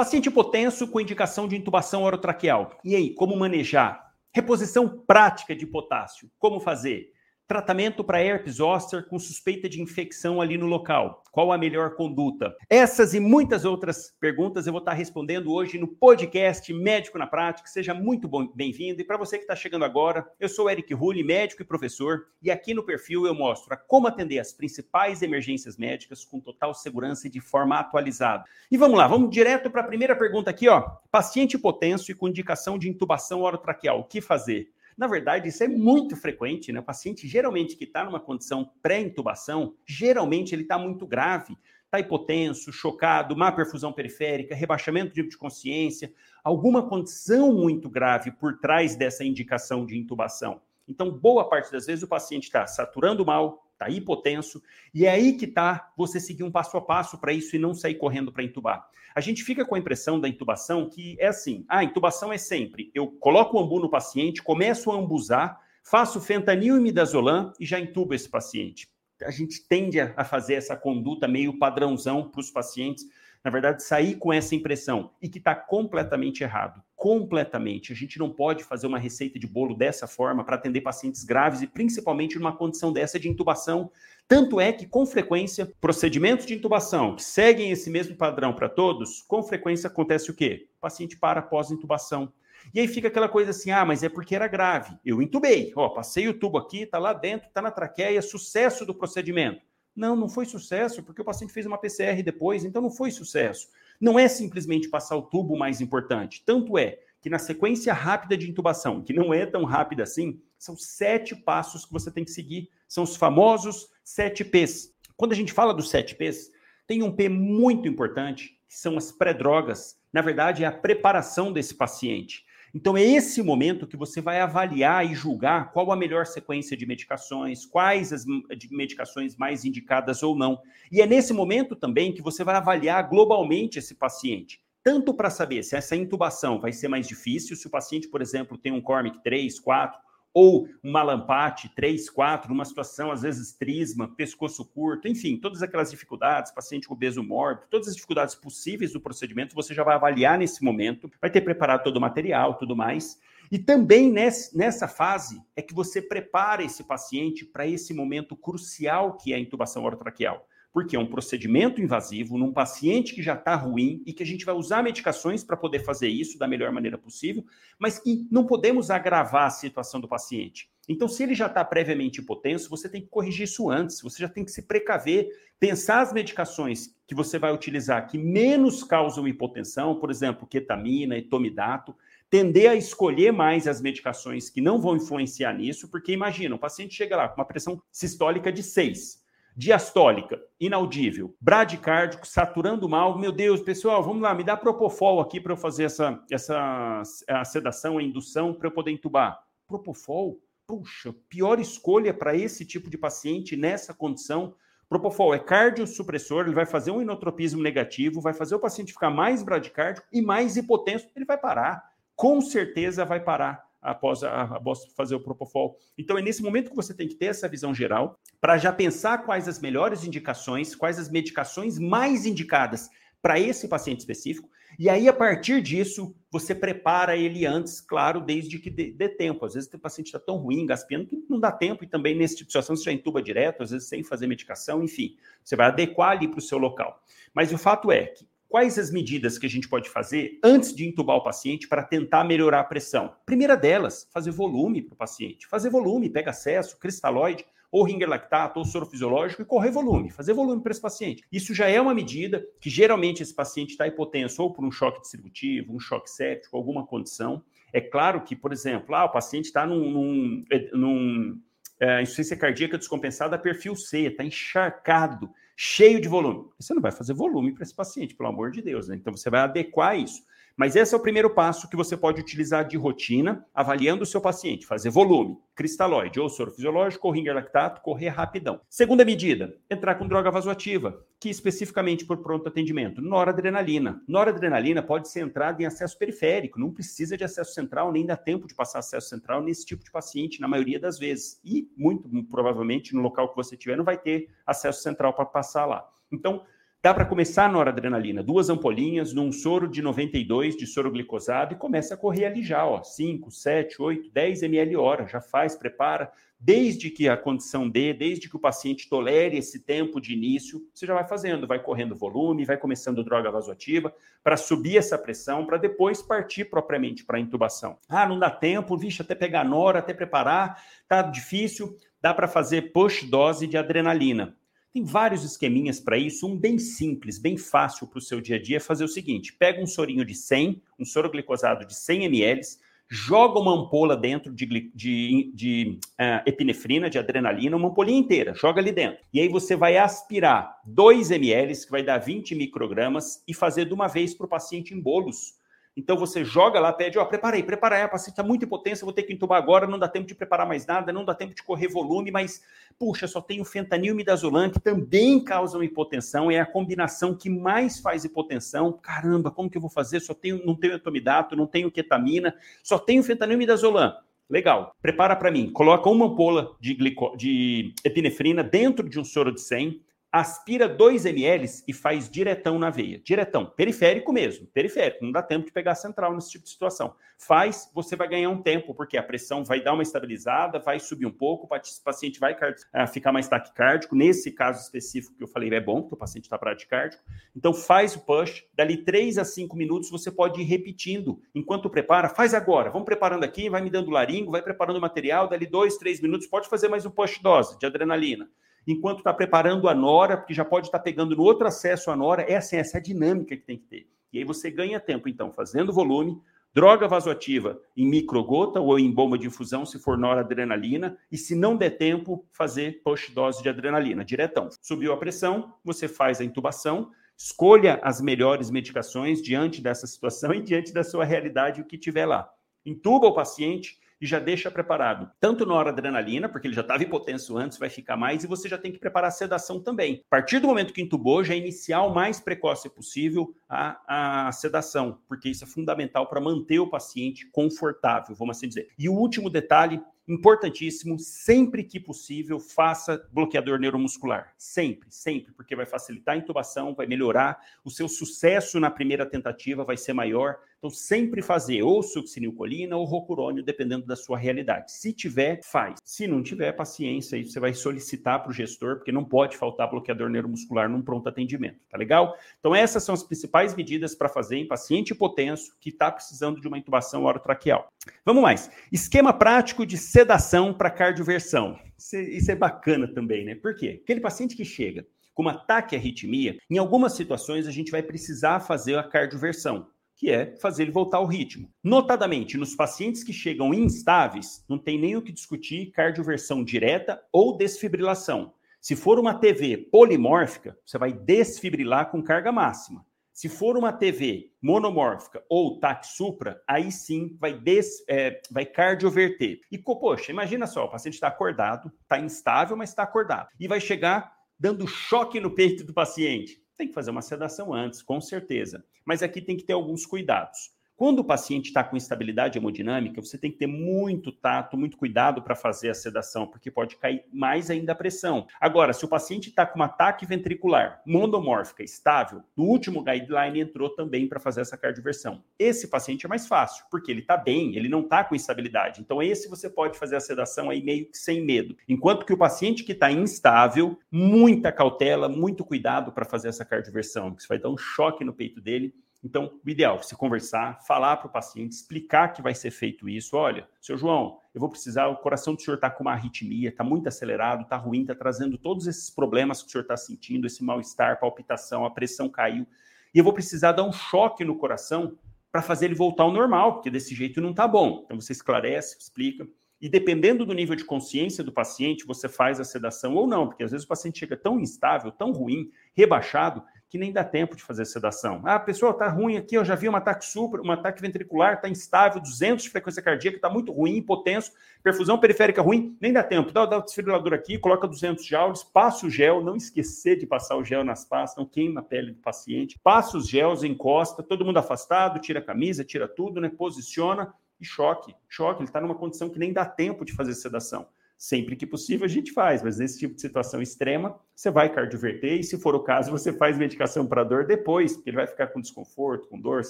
Paciente hipotenso com indicação de intubação orotraqueal. E aí, como manejar? Reposição prática de potássio. Como fazer? Tratamento para herpes zoster com suspeita de infecção ali no local. Qual a melhor conduta? Essas e muitas outras perguntas eu vou estar respondendo hoje no podcast Médico na Prática. Seja muito bem-vindo. E para você que está chegando agora, eu sou Eric Rulli, médico e professor, e aqui no perfil eu mostro como atender as principais emergências médicas com total segurança e de forma atualizada. E vamos lá, vamos direto para a primeira pergunta aqui, ó. Paciente hipotenso e com indicação de intubação orotraqueal, o que fazer? Na verdade, isso é muito frequente, né? O paciente geralmente que está numa condição pré-intubação, geralmente ele está muito grave, está hipotenso, chocado, má perfusão periférica, rebaixamento de consciência, alguma condição muito grave por trás dessa indicação de intubação. Então, boa parte das vezes o paciente está saturando mal, está hipotenso, e é aí que está você seguir um passo a passo para isso e não sair correndo para intubar. A gente fica com a impressão da intubação que é assim: ah, a intubação é sempre. Eu coloco o ambu no paciente, começo a ambusar, faço fentanil e midazolam e já intubo esse paciente. A gente tende a fazer essa conduta meio padrãozão para os pacientes, na verdade, sair com essa impressão e que está completamente errado. Completamente. A gente não pode fazer uma receita de bolo dessa forma para atender pacientes graves e principalmente numa condição dessa de intubação. Tanto é que, com frequência, procedimentos de intubação que seguem esse mesmo padrão para todos, com frequência acontece o quê? O paciente para após intubação. E aí fica aquela coisa assim: ah, mas é porque era grave. Eu intubei, ó, passei o tubo aqui, tá lá dentro, tá na traqueia, sucesso do procedimento. Não, não foi sucesso, porque o paciente fez uma PCR depois, então não foi sucesso. Não é simplesmente passar o tubo mais importante. Tanto é que na sequência rápida de intubação, que não é tão rápida assim, são sete passos que você tem que seguir. São os famosos sete P's. Quando a gente fala dos sete P's, tem um P muito importante, que são as pré-drogas. Na verdade, é a preparação desse paciente. Então, é esse momento que você vai avaliar e julgar qual a melhor sequência de medicações, quais as medicações mais indicadas ou não. E é nesse momento também que você vai avaliar globalmente esse paciente. Tanto para saber se essa intubação vai ser mais difícil, se o paciente, por exemplo, tem um Cormic 3, 4, ou uma lampate 3, 4, numa situação, às vezes, trisma, pescoço curto, enfim, todas aquelas dificuldades, paciente obeso mórbido, todas as dificuldades possíveis do procedimento, você já vai avaliar nesse momento, vai ter preparado todo o material, tudo mais. E também nessa fase é que você prepara esse paciente para esse momento crucial que é a intubação orotraqueal porque é um procedimento invasivo num paciente que já está ruim e que a gente vai usar medicações para poder fazer isso da melhor maneira possível, mas que não podemos agravar a situação do paciente. Então, se ele já está previamente hipotenso, você tem que corrigir isso antes, você já tem que se precaver, pensar as medicações que você vai utilizar que menos causam hipotensão, por exemplo, ketamina, etomidato, tender a escolher mais as medicações que não vão influenciar nisso, porque imagina, o paciente chega lá com uma pressão sistólica de 6, diastólica, inaudível, bradicárdico, saturando mal. Meu Deus, pessoal, vamos lá, me dá propofol aqui para eu fazer essa, essa a sedação, a indução, para eu poder entubar. Propofol? Puxa, pior escolha para esse tipo de paciente nessa condição. Propofol é cardiosupressor, ele vai fazer um inotropismo negativo, vai fazer o paciente ficar mais bradicárdico e mais hipotenso, ele vai parar. Com certeza vai parar após, a, após fazer o Propofol. Então, é nesse momento que você tem que ter essa visão geral para já pensar quais as melhores indicações, quais as medicações mais indicadas para esse paciente específico. E aí, a partir disso, você prepara ele antes, claro, desde que dê, dê tempo. Às vezes o paciente está tão ruim, gaspiando, que não dá tempo, e também nesse tipo de situação você já entuba direto, às vezes sem fazer medicação, enfim. Você vai adequar ali para o seu local. Mas o fato é que quais as medidas que a gente pode fazer antes de entubar o paciente para tentar melhorar a pressão? Primeira delas, fazer volume para o paciente. Fazer volume, pega acesso, cristalóide, ou ringer lactato, ou soro fisiológico, e correr volume, fazer volume para esse paciente. Isso já é uma medida que geralmente esse paciente está hipotenso ou por um choque distributivo, um choque séptico, alguma condição. É claro que, por exemplo, ah, o paciente está num, num, num é, insuficiência cardíaca descompensada perfil C, está encharcado cheio de volume. Você não vai fazer volume para esse paciente, pelo amor de Deus. Né? Então você vai adequar isso. Mas esse é o primeiro passo que você pode utilizar de rotina, avaliando o seu paciente, fazer volume, cristalóide ou soro fisiológico ou ringer lactato, correr rapidão. Segunda medida, entrar com droga vasoativa, que especificamente por pronto atendimento, noradrenalina. Noradrenalina pode ser entrada em acesso periférico, não precisa de acesso central, nem dá tempo de passar acesso central nesse tipo de paciente, na maioria das vezes. E muito provavelmente no local que você tiver não vai ter acesso central para passar lá. Então, Dá para começar na noradrenalina, duas ampolinhas num soro de 92 de soro glicosado e começa a correr ali já, ó, 5, 7, 8, 10 ml hora, já faz, prepara, desde que a condição dê, desde que o paciente tolere esse tempo de início, você já vai fazendo, vai correndo volume, vai começando droga vasoativa para subir essa pressão, para depois partir propriamente para a intubação. Ah, não dá tempo, vixe, até pegar nora, até preparar, tá difícil, dá para fazer push dose de adrenalina. Tem vários esqueminhas para isso. Um bem simples, bem fácil para o seu dia a dia é fazer o seguinte: pega um sorinho de 100, um soro glicosado de 100 ml, joga uma ampola dentro de, de, de uh, epinefrina, de adrenalina, uma ampolinha inteira, joga ali dentro. E aí você vai aspirar 2 ml, que vai dar 20 microgramas, e fazer de uma vez para o paciente em bolos. Então você joga lá, pede, ó, preparei, preparei, a paciente está muito potência, vou ter que entubar agora, não dá tempo de preparar mais nada, não dá tempo de correr volume, mas, puxa, só tem o fentanil e midazolam, que também causam hipotensão, é a combinação que mais faz hipotensão. Caramba, como que eu vou fazer? Só tenho, não tenho etomidato, não tenho ketamina, só tenho fentanil e midazolam. Legal. Prepara para mim. Coloca uma ampola de, glico... de epinefrina dentro de um soro de 100 aspira 2 ml e faz diretão na veia. Diretão, periférico mesmo, periférico, não dá tempo de pegar central nesse tipo de situação. Faz, você vai ganhar um tempo, porque a pressão vai dar uma estabilizada, vai subir um pouco, o paciente vai uh, ficar mais taquicárdico. Nesse caso específico que eu falei, é bom, porque o paciente está bradicárdico. Então faz o push, dali 3 a 5 minutos você pode ir repetindo. Enquanto prepara, faz agora. Vamos preparando aqui, vai me dando laringo, vai preparando o material, dali 2, 3 minutos, pode fazer mais um push dose de adrenalina enquanto está preparando a nora, porque já pode estar tá pegando no outro acesso a nora. É assim, essa é a dinâmica que tem que ter. E aí você ganha tempo, então, fazendo volume, droga vasoativa em microgota ou em bomba de infusão, se for noradrenalina, e se não der tempo, fazer push dose de adrenalina, diretão. Subiu a pressão, você faz a intubação, escolha as melhores medicações diante dessa situação e diante da sua realidade, o que tiver lá. Intuba o paciente, e já deixa preparado. Tanto na hora adrenalina, porque ele já estava hipotenso antes, vai ficar mais, e você já tem que preparar a sedação também. A partir do momento que entubou, já iniciar o mais precoce possível a, a sedação, porque isso é fundamental para manter o paciente confortável, vamos assim dizer. E o último detalhe importantíssimo, sempre que possível, faça bloqueador neuromuscular. Sempre, sempre, porque vai facilitar a intubação, vai melhorar, o seu sucesso na primeira tentativa vai ser maior. Então, sempre fazer ou succinilcolina ou rocurônio, dependendo da sua realidade. Se tiver, faz. Se não tiver, paciência, aí você vai solicitar para o gestor, porque não pode faltar bloqueador neuromuscular num pronto atendimento, tá legal? Então, essas são as principais medidas para fazer em paciente hipotenso que está precisando de uma intubação orotraqueal. Vamos mais. Esquema prático de sedação para cardioversão. Isso é, isso é bacana também, né? Por quê? Aquele paciente que chega com um ataque à arritmia, em algumas situações a gente vai precisar fazer a cardioversão, que é fazer ele voltar ao ritmo. Notadamente, nos pacientes que chegam instáveis, não tem nem o que discutir cardioversão direta ou desfibrilação. Se for uma TV polimórfica, você vai desfibrilar com carga máxima. Se for uma TV monomórfica ou TAC supra, aí sim vai, des, é, vai cardioverter. E, poxa, imagina só, o paciente está acordado, está instável, mas está acordado. E vai chegar dando choque no peito do paciente. Tem que fazer uma sedação antes, com certeza. Mas aqui tem que ter alguns cuidados. Quando o paciente está com instabilidade hemodinâmica, você tem que ter muito tato, muito cuidado para fazer a sedação, porque pode cair mais ainda a pressão. Agora, se o paciente está com um ataque ventricular monomórfica estável, no último guideline entrou também para fazer essa cardioversão. Esse paciente é mais fácil, porque ele está bem, ele não está com instabilidade. Então, esse você pode fazer a sedação aí meio que sem medo. Enquanto que o paciente que está instável, muita cautela, muito cuidado para fazer essa cardioversão, que você vai dar um choque no peito dele então, o ideal é se conversar, falar para o paciente, explicar que vai ser feito isso. Olha, seu João, eu vou precisar, o coração do senhor está com uma arritmia, está muito acelerado, está ruim, está trazendo todos esses problemas que o senhor está sentindo, esse mal-estar, palpitação, a pressão caiu. E eu vou precisar dar um choque no coração para fazer ele voltar ao normal, porque desse jeito não está bom. Então, você esclarece, explica. E dependendo do nível de consciência do paciente, você faz a sedação ou não, porque às vezes o paciente chega tão instável, tão ruim, rebaixado, que nem dá tempo de fazer sedação. Ah, a pessoa está ruim aqui, eu já vi um ataque supra, um ataque ventricular, está instável, 200 de frequência cardíaca, está muito ruim, hipotenso, perfusão periférica ruim, nem dá tempo. Dá, dá o desfibrilador aqui, coloca 200 joules, passa o gel, não esquecer de passar o gel nas pastas, não queima a pele do paciente, passa os gels, encosta, todo mundo afastado, tira a camisa, tira tudo, né, posiciona e choque, choque, ele está numa condição que nem dá tempo de fazer sedação. Sempre que possível a gente faz, mas nesse tipo de situação extrema, você vai cardioverter e, se for o caso, você faz medicação para dor depois, porque ele vai ficar com desconforto, com dor,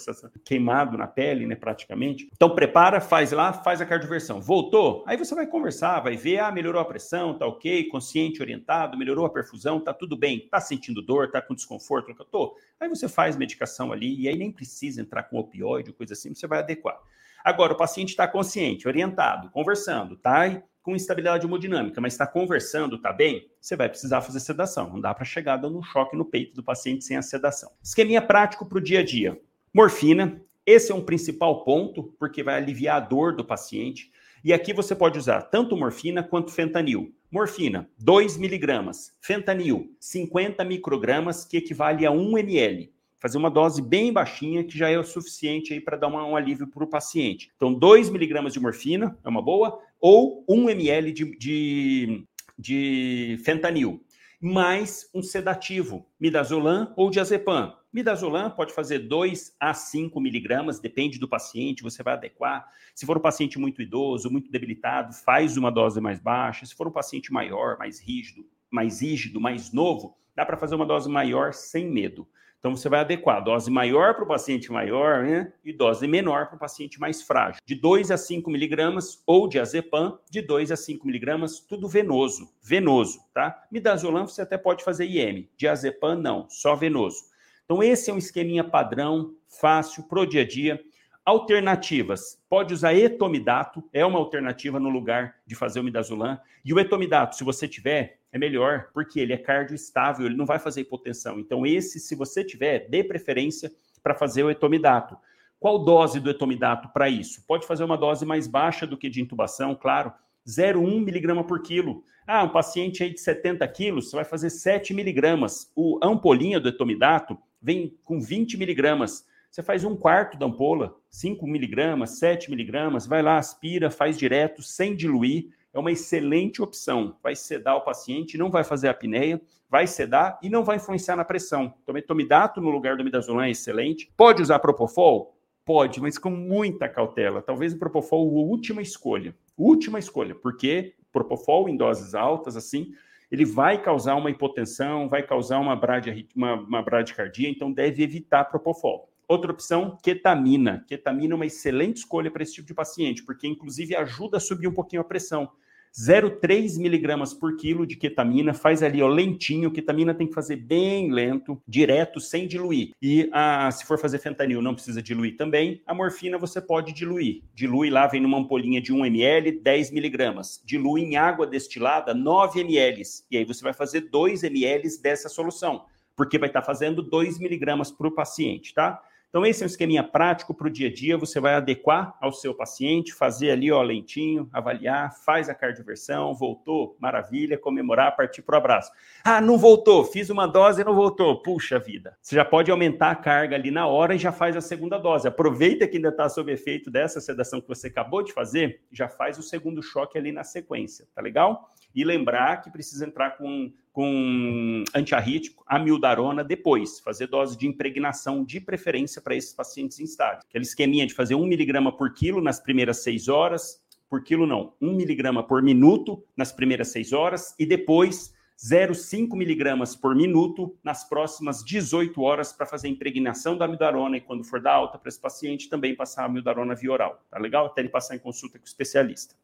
queimado na pele, né, praticamente. Então, prepara, faz lá, faz a cardioversão. Voltou? Aí você vai conversar, vai ver, ah, melhorou a pressão, tá ok, consciente, orientado, melhorou a perfusão, tá tudo bem, tá sentindo dor, tá com desconforto eu tô. Aí você faz medicação ali e aí nem precisa entrar com opioide, coisa assim, você vai adequar. Agora, o paciente está consciente, orientado, conversando, tá? Com instabilidade hemodinâmica, mas está conversando, está bem, você vai precisar fazer sedação. Não dá para chegar dando um choque no peito do paciente sem a sedação. Esqueminha prático para o dia a dia. Morfina, esse é um principal ponto, porque vai aliviar a dor do paciente. E aqui você pode usar tanto morfina quanto fentanil. Morfina, 2 miligramas. Fentanil, 50 microgramas, que equivale a 1 ml fazer uma dose bem baixinha, que já é o suficiente aí para dar uma, um alívio para o paciente. Então, 2 miligramas de morfina é uma boa, ou 1 ml de, de, de fentanil, mais um sedativo, midazolam ou diazepam. Midazolam pode fazer 2 a 5 miligramas, depende do paciente, você vai adequar. Se for um paciente muito idoso, muito debilitado, faz uma dose mais baixa. Se for um paciente maior, mais rígido, mais rígido, mais novo, dá para fazer uma dose maior sem medo. Então, você vai adequar dose maior para o paciente maior né, e dose menor para o paciente mais frágil. De 2 a 5 miligramas ou de azepam, de 2 a 5 miligramas, tudo venoso. Venoso, tá? Midazolam você até pode fazer IM. Diazepam, não, só venoso. Então, esse é um esqueminha padrão, fácil, pro dia a dia. Alternativas. Pode usar etomidato, é uma alternativa no lugar de fazer o midazolam. E o etomidato, se você tiver, é melhor, porque ele é cardioestável, ele não vai fazer hipotensão. Então, esse, se você tiver, dê preferência para fazer o etomidato. Qual dose do etomidato para isso? Pode fazer uma dose mais baixa do que de intubação, claro, 0,1 miligrama por quilo. Ah, um paciente aí de 70 quilos, você vai fazer 7 miligramas. O ampolinha do etomidato vem com 20 miligramas. Você faz um quarto da ampola, 5 miligramas, 7 miligramas, vai lá, aspira, faz direto, sem diluir. É uma excelente opção. Vai sedar o paciente, não vai fazer apneia, vai sedar e não vai influenciar na pressão. Então, metomidato no lugar do midazolam é excelente. Pode usar propofol? Pode, mas com muita cautela. Talvez o propofol a última escolha. Última escolha, porque propofol em doses altas, assim, ele vai causar uma hipotensão, vai causar uma, uma, uma bradicardia, então deve evitar propofol. Outra opção, ketamina. Ketamina é uma excelente escolha para esse tipo de paciente, porque inclusive ajuda a subir um pouquinho a pressão. 0,3 miligramas por quilo de ketamina, faz ali ó, lentinho, ketamina tem que fazer bem lento, direto, sem diluir. E se for fazer fentanil, não precisa diluir também. A morfina você pode diluir. Dilui lá, vem numa ampolinha de 1 ml, 10 miligramas. Dilui em água destilada, 9 ml. E aí você vai fazer 2 ml dessa solução, porque vai estar fazendo 2 miligramas para o paciente, tá? Então, esse é um esqueminha prático para o dia a dia. Você vai adequar ao seu paciente, fazer ali, ó, lentinho, avaliar, faz a cardioversão, voltou, maravilha, comemorar, partir para o abraço. Ah, não voltou, fiz uma dose e não voltou. Puxa vida. Você já pode aumentar a carga ali na hora e já faz a segunda dose. Aproveita que ainda está sob efeito dessa sedação que você acabou de fazer, já faz o segundo choque ali na sequência, tá legal? E lembrar que precisa entrar com com antiarrítmico, amildarona depois, fazer dose de impregnação de preferência para esses pacientes instáveis. Aquele esqueminha de fazer 1 miligrama por quilo nas primeiras 6 horas, por quilo não, 1 miligrama por minuto nas primeiras 6 horas e depois 0,5 miligramas por minuto nas próximas 18 horas para fazer a impregnação da amildarona e quando for dar alta para esse paciente também passar a amildarona via oral, tá legal? Até ele passar em consulta com o especialista.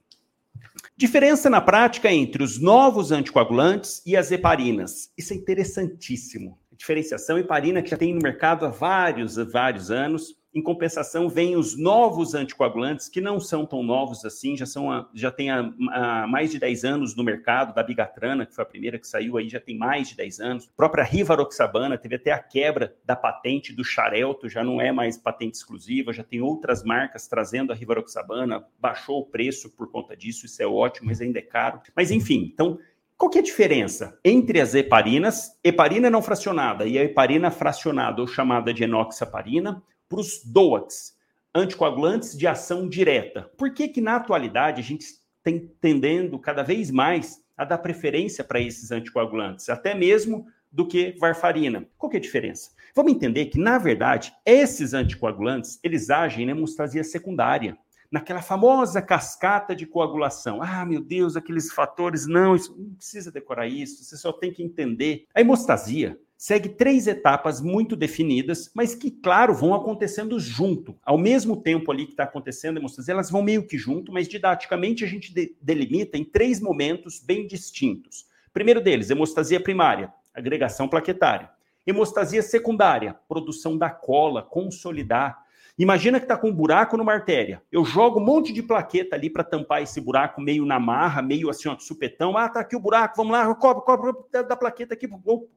Diferença na prática entre os novos anticoagulantes e as heparinas. Isso é interessantíssimo. Diferenciação heparina que já tem no mercado há vários, vários anos em compensação, vem os novos anticoagulantes, que não são tão novos assim, já, são já tem há, mais de 10 anos no mercado, da Bigatrana, que foi a primeira que saiu aí, já tem mais de 10 anos. A própria Rivaroxabana teve até a quebra da patente do Xarelto, já não é mais patente exclusiva, já tem outras marcas trazendo a Rivaroxabana, baixou o preço por conta disso, isso é ótimo, mas ainda é caro. Mas enfim, então qual que é a diferença entre as heparinas, heparina não fracionada e a heparina fracionada ou chamada de enoxaparina, para os DOACs, anticoagulantes de ação direta. Por que, que na atualidade a gente tem tendendo cada vez mais a dar preferência para esses anticoagulantes, até mesmo do que varfarina? Qual que é a diferença? Vamos entender que, na verdade, esses anticoagulantes, eles agem na hemostasia secundária, naquela famosa cascata de coagulação. Ah, meu Deus, aqueles fatores, não, isso, não precisa decorar isso, você só tem que entender. A hemostasia segue três etapas muito definidas, mas que, claro, vão acontecendo junto. Ao mesmo tempo ali que está acontecendo a hemostasia, elas vão meio que junto, mas didaticamente a gente de delimita em três momentos bem distintos. Primeiro deles, hemostasia primária, agregação plaquetária. Hemostasia secundária, produção da cola, consolidar. Imagina que está com um buraco numa artéria. Eu jogo um monte de plaqueta ali para tampar esse buraco meio na marra, meio assim, ó, supetão. Ah, tá aqui o buraco, vamos lá, cobre, cobre da plaqueta aqui.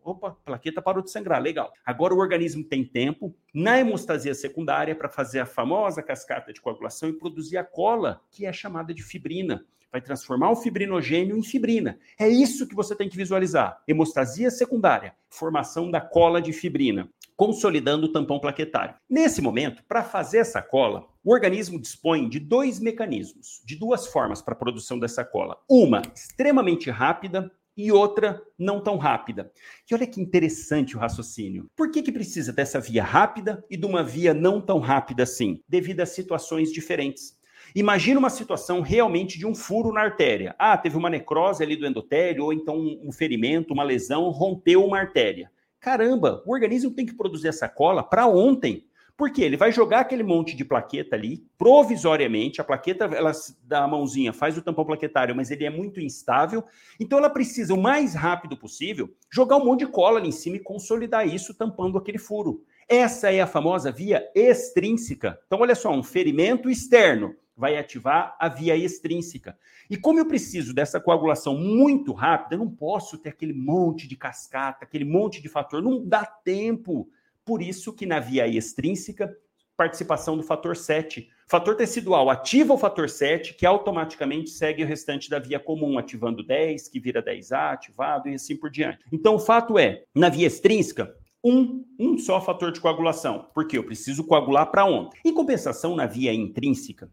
Opa, plaqueta parou de sangrar, legal. Agora o organismo tem tempo na hemostasia secundária para fazer a famosa cascata de coagulação e produzir a cola, que é chamada de fibrina vai transformar o fibrinogênio em fibrina. É isso que você tem que visualizar. Hemostasia secundária, formação da cola de fibrina, consolidando o tampão plaquetário. Nesse momento, para fazer essa cola, o organismo dispõe de dois mecanismos, de duas formas para a produção dessa cola. Uma extremamente rápida e outra não tão rápida. E olha que interessante o raciocínio. Por que, que precisa dessa via rápida e de uma via não tão rápida assim? Devido a situações diferentes. Imagina uma situação realmente de um furo na artéria. Ah, teve uma necrose ali do endotélio, ou então um ferimento, uma lesão, rompeu uma artéria. Caramba, o organismo tem que produzir essa cola para ontem. Porque ele vai jogar aquele monte de plaqueta ali, provisoriamente, a plaqueta ela da mãozinha faz o tampão plaquetário, mas ele é muito instável, então ela precisa o mais rápido possível jogar um monte de cola ali em cima e consolidar isso tampando aquele furo. Essa é a famosa via extrínseca. Então olha só, um ferimento externo vai ativar a via extrínseca. E como eu preciso dessa coagulação muito rápida, eu não posso ter aquele monte de cascata, aquele monte de fator, não dá tempo. Por isso que na via extrínseca, participação do fator 7. Fator tecidual ativa o fator 7, que automaticamente segue o restante da via comum, ativando 10, que vira 10A ativado e assim por diante. Então, o fato é, na via extrínseca, um, um só fator de coagulação, porque eu preciso coagular para ontem. Em compensação, na via intrínseca,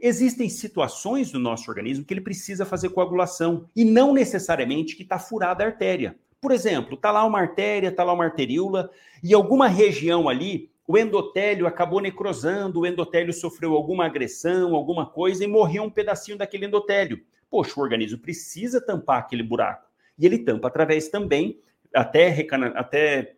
Existem situações do nosso organismo que ele precisa fazer coagulação e não necessariamente que está furada a artéria. Por exemplo, está lá uma artéria, está lá uma arteríola e alguma região ali, o endotélio acabou necrosando, o endotélio sofreu alguma agressão, alguma coisa e morreu um pedacinho daquele endotélio. Poxa, o organismo precisa tampar aquele buraco. E ele tampa através também, até, até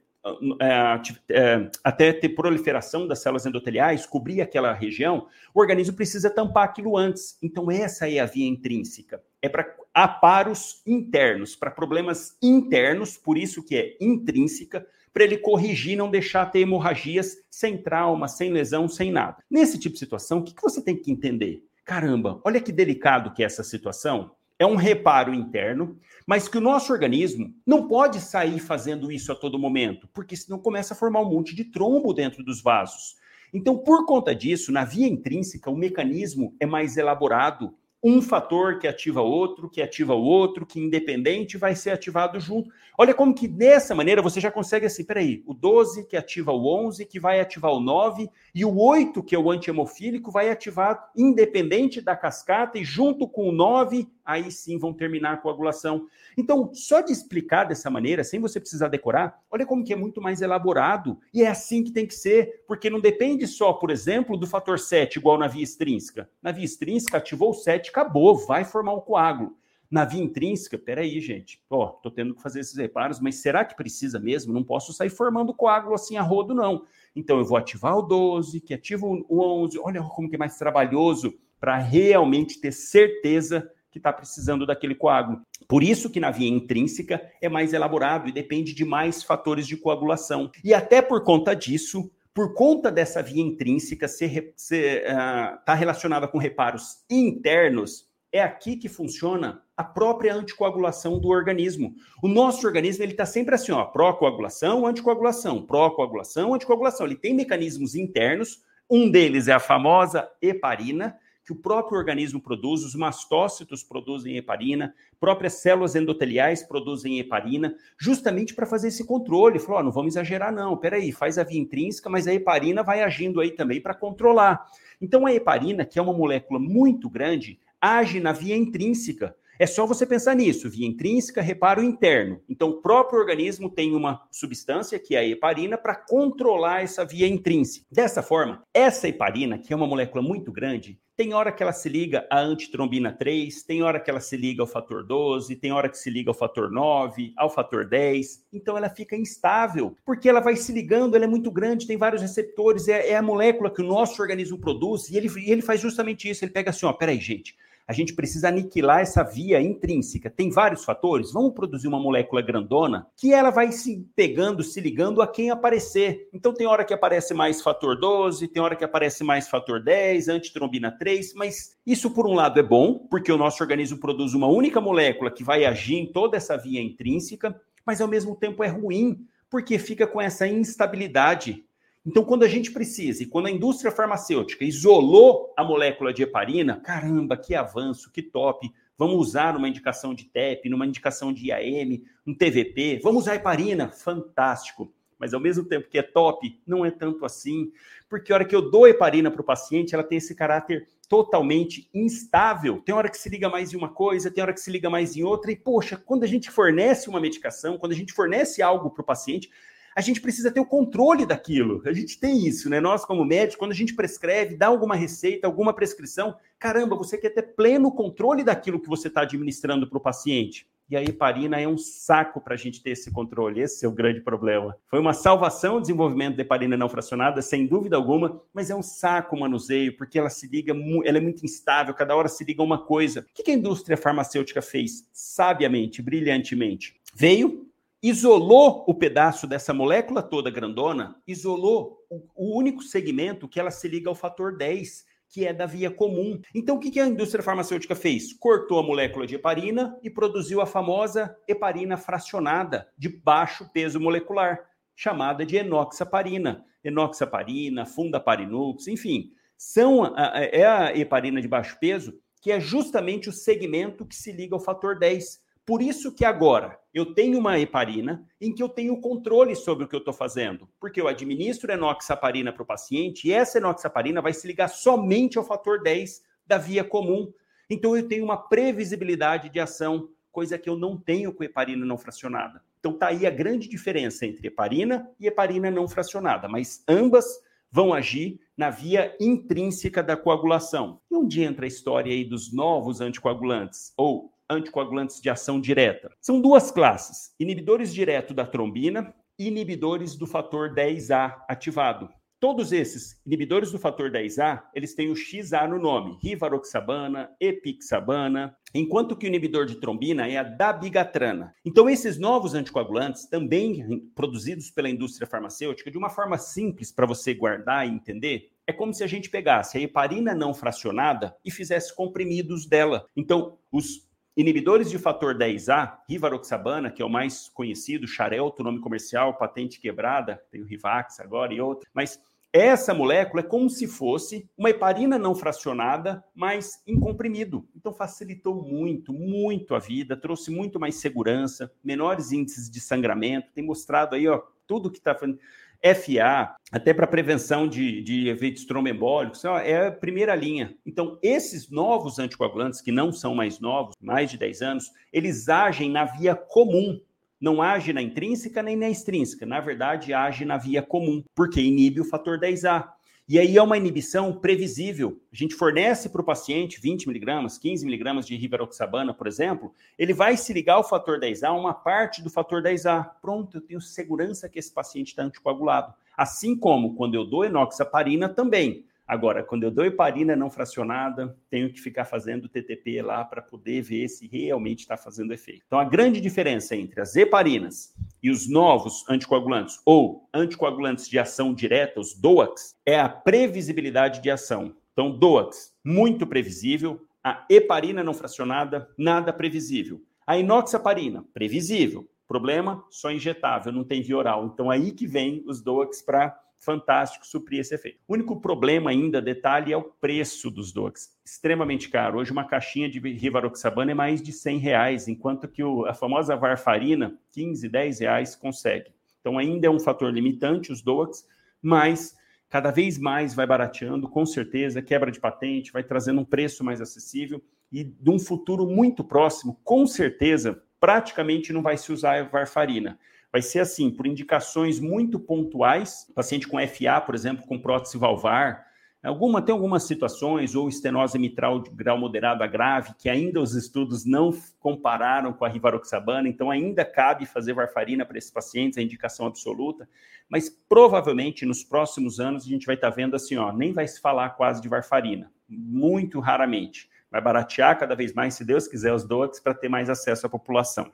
até ter proliferação das células endoteliais, cobrir aquela região, o organismo precisa tampar aquilo antes. Então, essa é a via intrínseca. É para aparos internos, para problemas internos, por isso que é intrínseca, para ele corrigir, não deixar ter hemorragias sem trauma, sem lesão, sem nada. Nesse tipo de situação, o que, que você tem que entender? Caramba, olha que delicado que é essa situação é um reparo interno, mas que o nosso organismo não pode sair fazendo isso a todo momento, porque senão começa a formar um monte de trombo dentro dos vasos. Então, por conta disso, na via intrínseca, o mecanismo é mais elaborado um fator que ativa outro, que ativa o outro, que independente vai ser ativado junto. Olha como que dessa maneira você já consegue assim, peraí, o 12 que ativa o 11, que vai ativar o 9, e o 8, que é o antihemofílico, vai ativar independente da cascata, e junto com o 9, aí sim vão terminar a coagulação. Então, só de explicar dessa maneira, sem você precisar decorar, olha como que é muito mais elaborado, e é assim que tem que ser, porque não depende só, por exemplo, do fator 7, igual na via extrínseca. Na via extrínseca, ativou o 7, acabou, vai formar um coágulo. Na via intrínseca, peraí, gente, ó, tô tendo que fazer esses reparos, mas será que precisa mesmo? Não posso sair formando coágulo assim a rodo, não. Então, eu vou ativar o 12, que ativa o 11, olha como que é mais trabalhoso para realmente ter certeza que está precisando daquele coágulo. Por isso que na via intrínseca é mais elaborado e depende de mais fatores de coagulação. E até por conta disso, por conta dessa via intrínseca ser está uh, relacionada com reparos internos, é aqui que funciona a própria anticoagulação do organismo. O nosso organismo ele está sempre assim, ó, pró-coagulação, anticoagulação, pró-coagulação, anticoagulação. Ele tem mecanismos internos. Um deles é a famosa heparina, que o próprio organismo produz, os mastócitos produzem heparina, próprias células endoteliais produzem heparina, justamente para fazer esse controle. Falou, oh, não vamos exagerar não, peraí, faz a via intrínseca, mas a heparina vai agindo aí também para controlar. Então a heparina, que é uma molécula muito grande, age na via intrínseca. É só você pensar nisso, via intrínseca, reparo interno. Então, o próprio organismo tem uma substância, que é a heparina, para controlar essa via intrínseca. Dessa forma, essa heparina, que é uma molécula muito grande, Tem hora que ela se liga à antitrombina 3, tem hora que ela se liga ao fator 12, tem hora que se liga ao fator 9, ao fator 10. Então ela fica instável, porque ela vai se ligando, ela é muito grande, tem vários receptores, é, é a molécula que o nosso organismo produz, e ele, e ele faz justamente isso. Ele pega assim, ó, peraí, gente, a gente precisa aniquilar essa via intrínseca. Tem vários fatores. Vamos produzir uma molécula grandona que ela vai se pegando, se ligando a quem aparecer. Então tem hora que aparece mais fator 12, tem hora que aparece mais fator 10, antitrombina 3, mas isso por um lado é bom, porque o nosso organismo produz uma única molécula que vai agir em toda essa via intrínseca, mas ao mesmo tempo é ruim, porque fica com essa instabilidade então, quando a gente precisa, e quando a indústria farmacêutica isolou a molécula de heparina, caramba, que avanço, que top. Vamos usar numa indicação de TEP, numa indicação de IAM, um TVP, vamos usar heparina, fantástico. Mas ao mesmo tempo que é top, não é tanto assim, porque a hora que eu dou heparina para o paciente, ela tem esse caráter totalmente instável. Tem hora que se liga mais em uma coisa, tem hora que se liga mais em outra, e poxa, quando a gente fornece uma medicação, quando a gente fornece algo para o paciente, a gente precisa ter o controle daquilo. A gente tem isso, né? Nós, como médicos, quando a gente prescreve, dá alguma receita, alguma prescrição, caramba, você quer ter pleno controle daquilo que você está administrando para o paciente. E a heparina é um saco para a gente ter esse controle. Esse é o grande problema. Foi uma salvação o desenvolvimento da heparina não fracionada, sem dúvida alguma, mas é um saco o manuseio, porque ela se liga, ela é muito instável, cada hora se liga uma coisa. O que a indústria farmacêutica fez? Sabiamente, brilhantemente. Veio, isolou o pedaço dessa molécula toda grandona, isolou o, único segmento que ela se liga ao fator 10, que é da via comum. Então, o que, a indústria farmacêutica fez? Cortou a molécula de heparina e produziu a famosa heparina fracionada, de baixo peso molecular, chamada de enoxaparina. Enoxaparina, fundaparinux, enfim, são a, é a heparina de baixo peso, que é justamente o segmento que se liga ao fator 10 por isso que agora eu tenho uma heparina em que eu tenho controle sobre o que eu estou fazendo, porque eu administro enoxaparina para o paciente e essa enoxaparina vai se ligar somente ao fator 10 da via comum. Então eu tenho uma previsibilidade de ação, coisa que eu não tenho com heparina não fracionada. Então tá aí a grande diferença entre heparina e heparina não fracionada, mas ambas vão agir na via intrínseca da coagulação. E onde entra a história aí dos novos anticoagulantes ou anticoagulantes de ação direta. São duas classes: inibidores direto da trombina e inibidores do fator 10A ativado. Todos esses inibidores do fator 10A, eles têm o XA no nome, rivaroxabana, epixabana, enquanto que o inibidor de trombina é a dabigatrana. Então esses novos anticoagulantes, também produzidos pela indústria farmacêutica, de uma forma simples para você guardar e entender, é como se a gente pegasse a heparina não fracionada e fizesse comprimidos dela. Então, os Inibidores de fator 10A, rivaroxabana, que é o mais conhecido, Xarelto, nome comercial, patente quebrada, tem o Rivax agora e outro, mas essa molécula é como se fosse uma heparina não fracionada, mas em comprimido. Então facilitou muito, muito a vida, trouxe muito mais segurança, menores índices de sangramento, tem mostrado aí, ó, tudo que está fazendo. FA, até para prevenção de, de eventos trombembólicos, é a primeira linha. Então, esses novos anticoagulantes, que não são mais novos, mais de 10 anos, eles agem na via comum, não age na intrínseca nem na extrínseca. Na verdade, age na via comum, porque inibe o fator 10A. E aí é uma inibição previsível. A gente fornece para o paciente 20 miligramas, 15 miligramas de rivaroxabana, por exemplo, ele vai se ligar ao fator 10A, uma parte do fator 10A. Pronto, eu tenho segurança que esse paciente está anticoagulado. Assim como quando eu dou enoxaparina também. Agora, quando eu dou heparina não fracionada, tenho que ficar fazendo TTP lá para poder ver se realmente está fazendo efeito. Então, a grande diferença entre as heparinas e os novos anticoagulantes ou anticoagulantes de ação direta, os DOACs, é a previsibilidade de ação. Então, DOACs, muito previsível. A heparina não fracionada, nada previsível. A inoxaparina, previsível. Problema, só injetável, não tem via oral. Então, aí que vem os DOACs para fantástico suprir esse efeito. O único problema ainda, detalhe, é o preço dos DOACs. Extremamente caro. Hoje uma caixinha de rivaroxabana é mais de 100 reais, enquanto que o, a famosa varfarina, 15, 10 reais, consegue. Então ainda é um fator limitante os DOACs, mas cada vez mais vai barateando, com certeza, quebra de patente, vai trazendo um preço mais acessível e de um futuro muito próximo, com certeza, praticamente não vai se usar a varfarina vai ser assim, por indicações muito pontuais, paciente com FA, por exemplo, com prótese valvar, Alguma, tem algumas situações, ou estenose mitral de grau moderado a grave, que ainda os estudos não compararam com a rivaroxabana, então ainda cabe fazer varfarina para esses pacientes, a indicação absoluta, mas provavelmente nos próximos anos a gente vai estar tá vendo assim, ó, nem vai se falar quase de varfarina, muito raramente. Vai baratear cada vez mais, se Deus quiser, os DOTs para ter mais acesso à população.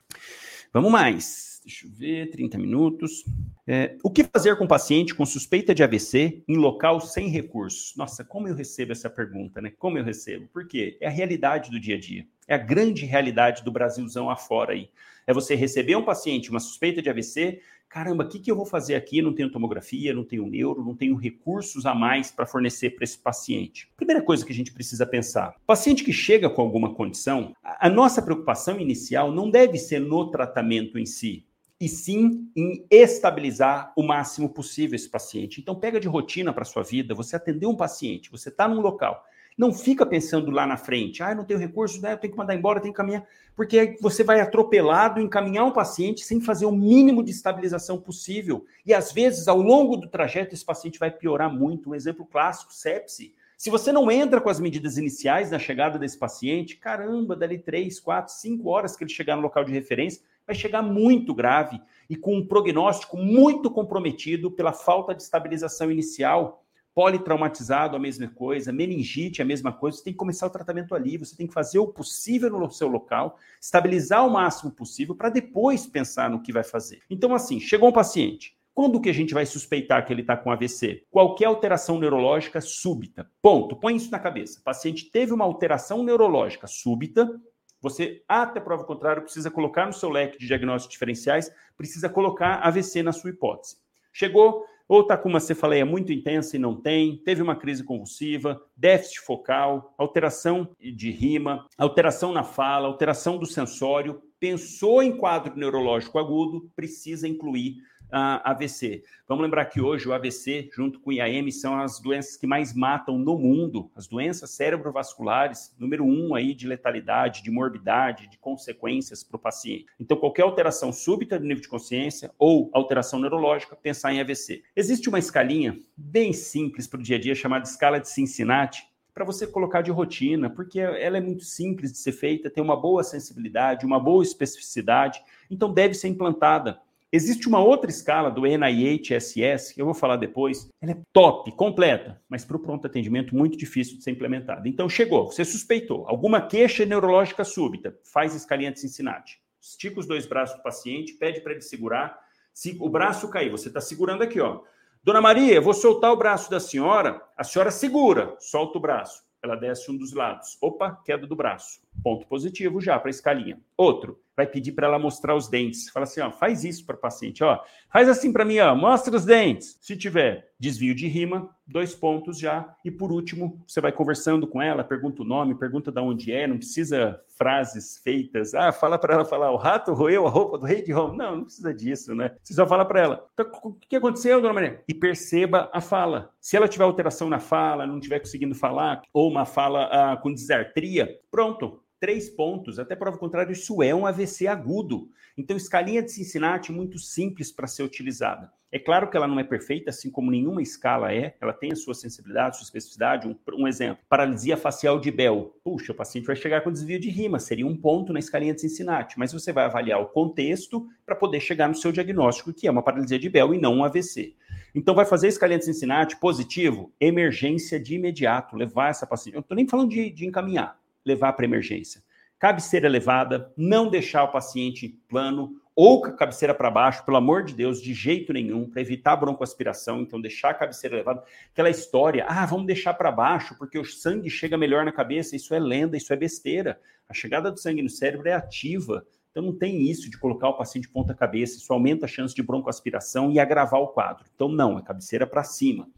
Vamos mais. Deixa eu ver, 30 minutos. É, o que fazer com paciente com suspeita de AVC em local sem recursos? Nossa, como eu recebo essa pergunta, né? Como eu recebo? Por quê? É a realidade do dia a dia. É a grande realidade do Brasilzão afora aí. É você receber um paciente, uma suspeita de AVC, caramba, o que, que eu vou fazer aqui? Não tenho tomografia, não tenho neuro, não tenho recursos a mais para fornecer para esse paciente. Primeira coisa que a gente precisa pensar: paciente que chega com alguma condição, a nossa preocupação inicial não deve ser no tratamento em si e sim em estabilizar o máximo possível esse paciente. Então, pega de rotina para sua vida, você atendeu um paciente, você está num local, não fica pensando lá na frente, ah, não tenho recurso, né, eu tenho que mandar embora, tenho que caminhar, porque você vai atropelado encaminhar um paciente sem fazer o mínimo de estabilização possível. E às vezes, ao longo do trajeto, esse paciente vai piorar muito. Um exemplo clássico, sepse. Se você não entra com as medidas iniciais na chegada desse paciente, caramba, dali três, quatro, cinco horas que ele chegar no local de referência, vai chegar muito grave e com um prognóstico muito comprometido pela falta de estabilização inicial. Politraumatizado, a mesma coisa, meningite, a mesma coisa. Você tem que começar o tratamento ali, você tem que fazer o possível no seu local, estabilizar o máximo possível para depois pensar no que vai fazer. Então, assim, chegou um paciente. Quando que a gente vai suspeitar que ele está com AVC? Qualquer alteração neurológica súbita. Ponto. Põe isso na cabeça. O paciente teve uma alteração neurológica súbita, você, até prova contrária, precisa colocar no seu leque de diagnósticos diferenciais, precisa colocar AVC na sua hipótese. Chegou, ou está com uma cefaleia muito intensa e não tem, teve uma crise convulsiva, déficit focal, alteração de rima, alteração na fala, alteração do sensório, pensou em quadro neurológico agudo, precisa incluir uh, AVC. Vamos lembrar que hoje o AVC, junto com o IAM, são as doenças que mais matam no mundo, as doenças cerebrovasculares, número um aí de letalidade, de morbidade, de consequências para o paciente. Então, qualquer alteração súbita do nível de consciência ou alteração neurológica, pensar em AVC. Existe uma escalinha bem simples para o dia a dia, chamada escala de Cincinnati, para você colocar de rotina, porque ela é muito simples de ser feita, tem uma boa sensibilidade, uma boa especificidade, então deve ser implantada. Existe uma outra escala do NIH-SS, que eu vou falar depois. Ela é top, completa, mas para o pronto atendimento muito difícil de ser implementada. Então, chegou, você suspeitou alguma queixa neurológica súbita, faz escalinha de Cincinnati. Estica os dois braços do paciente, pede para ele segurar. Se o braço cair, você está segurando aqui, ó. Dona Maria, vou soltar o braço da senhora. A senhora segura, solta o braço. Ela desce um dos lados. Opa, queda do braço. Ponto positivo já para a escalinha. Outro, vai pedir para ela mostrar os dentes. Fala assim, ó, faz isso para o paciente, ó. Faz assim para mim, ó, mostra os dentes. Se tiver desvio de rima, dois pontos já. E por último, você vai conversando com ela, pergunta o nome, pergunta de onde é, não precisa frases feitas. Ah, fala para ela falar, o rato roeu a roupa do rei de Roma. Não, não precisa disso, né? Você só fala para ela, então, o que aconteceu, dona Maria? E perceba a fala. Se ela tiver alteração na fala, não estiver conseguindo falar, ou uma fala ah, com desartria, pronto, três pontos, até prova contrário, isso é um AVC agudo. Então, escalinha de Cincinnati muito simples para ser utilizada. É claro que ela não é perfeita, assim como nenhuma escala é, ela tem a sua sensibilidade, sua especificidade. Um, um exemplo, paralisia facial de Bell. Puxa, o paciente vai chegar com desvio de rima, seria um ponto na escalinha de Cincinnati, mas você vai avaliar o contexto para poder chegar no seu diagnóstico, que é uma paralisia de Bell e não um AVC. Então, vai fazer escalinha de Cincinnati positivo, emergência de imediato, levar essa paciente. Eu não estou nem falando de, de encaminhar levar para emergência. Cabeceira elevada, não deixar o paciente plano ou com a cabeceira para baixo, pelo amor de Deus, de jeito nenhum, para evitar broncoaspiração, então deixar a cabeceira elevada. Aquela história, ah, vamos deixar para baixo porque o sangue chega melhor na cabeça, isso é lenda, isso é besteira. A chegada do sangue no cérebro é ativa. Então não tem isso de colocar o paciente ponta cabeça, isso aumenta a chance de broncoaspiração e agravar o quadro. Então não, é cabeceira para cima.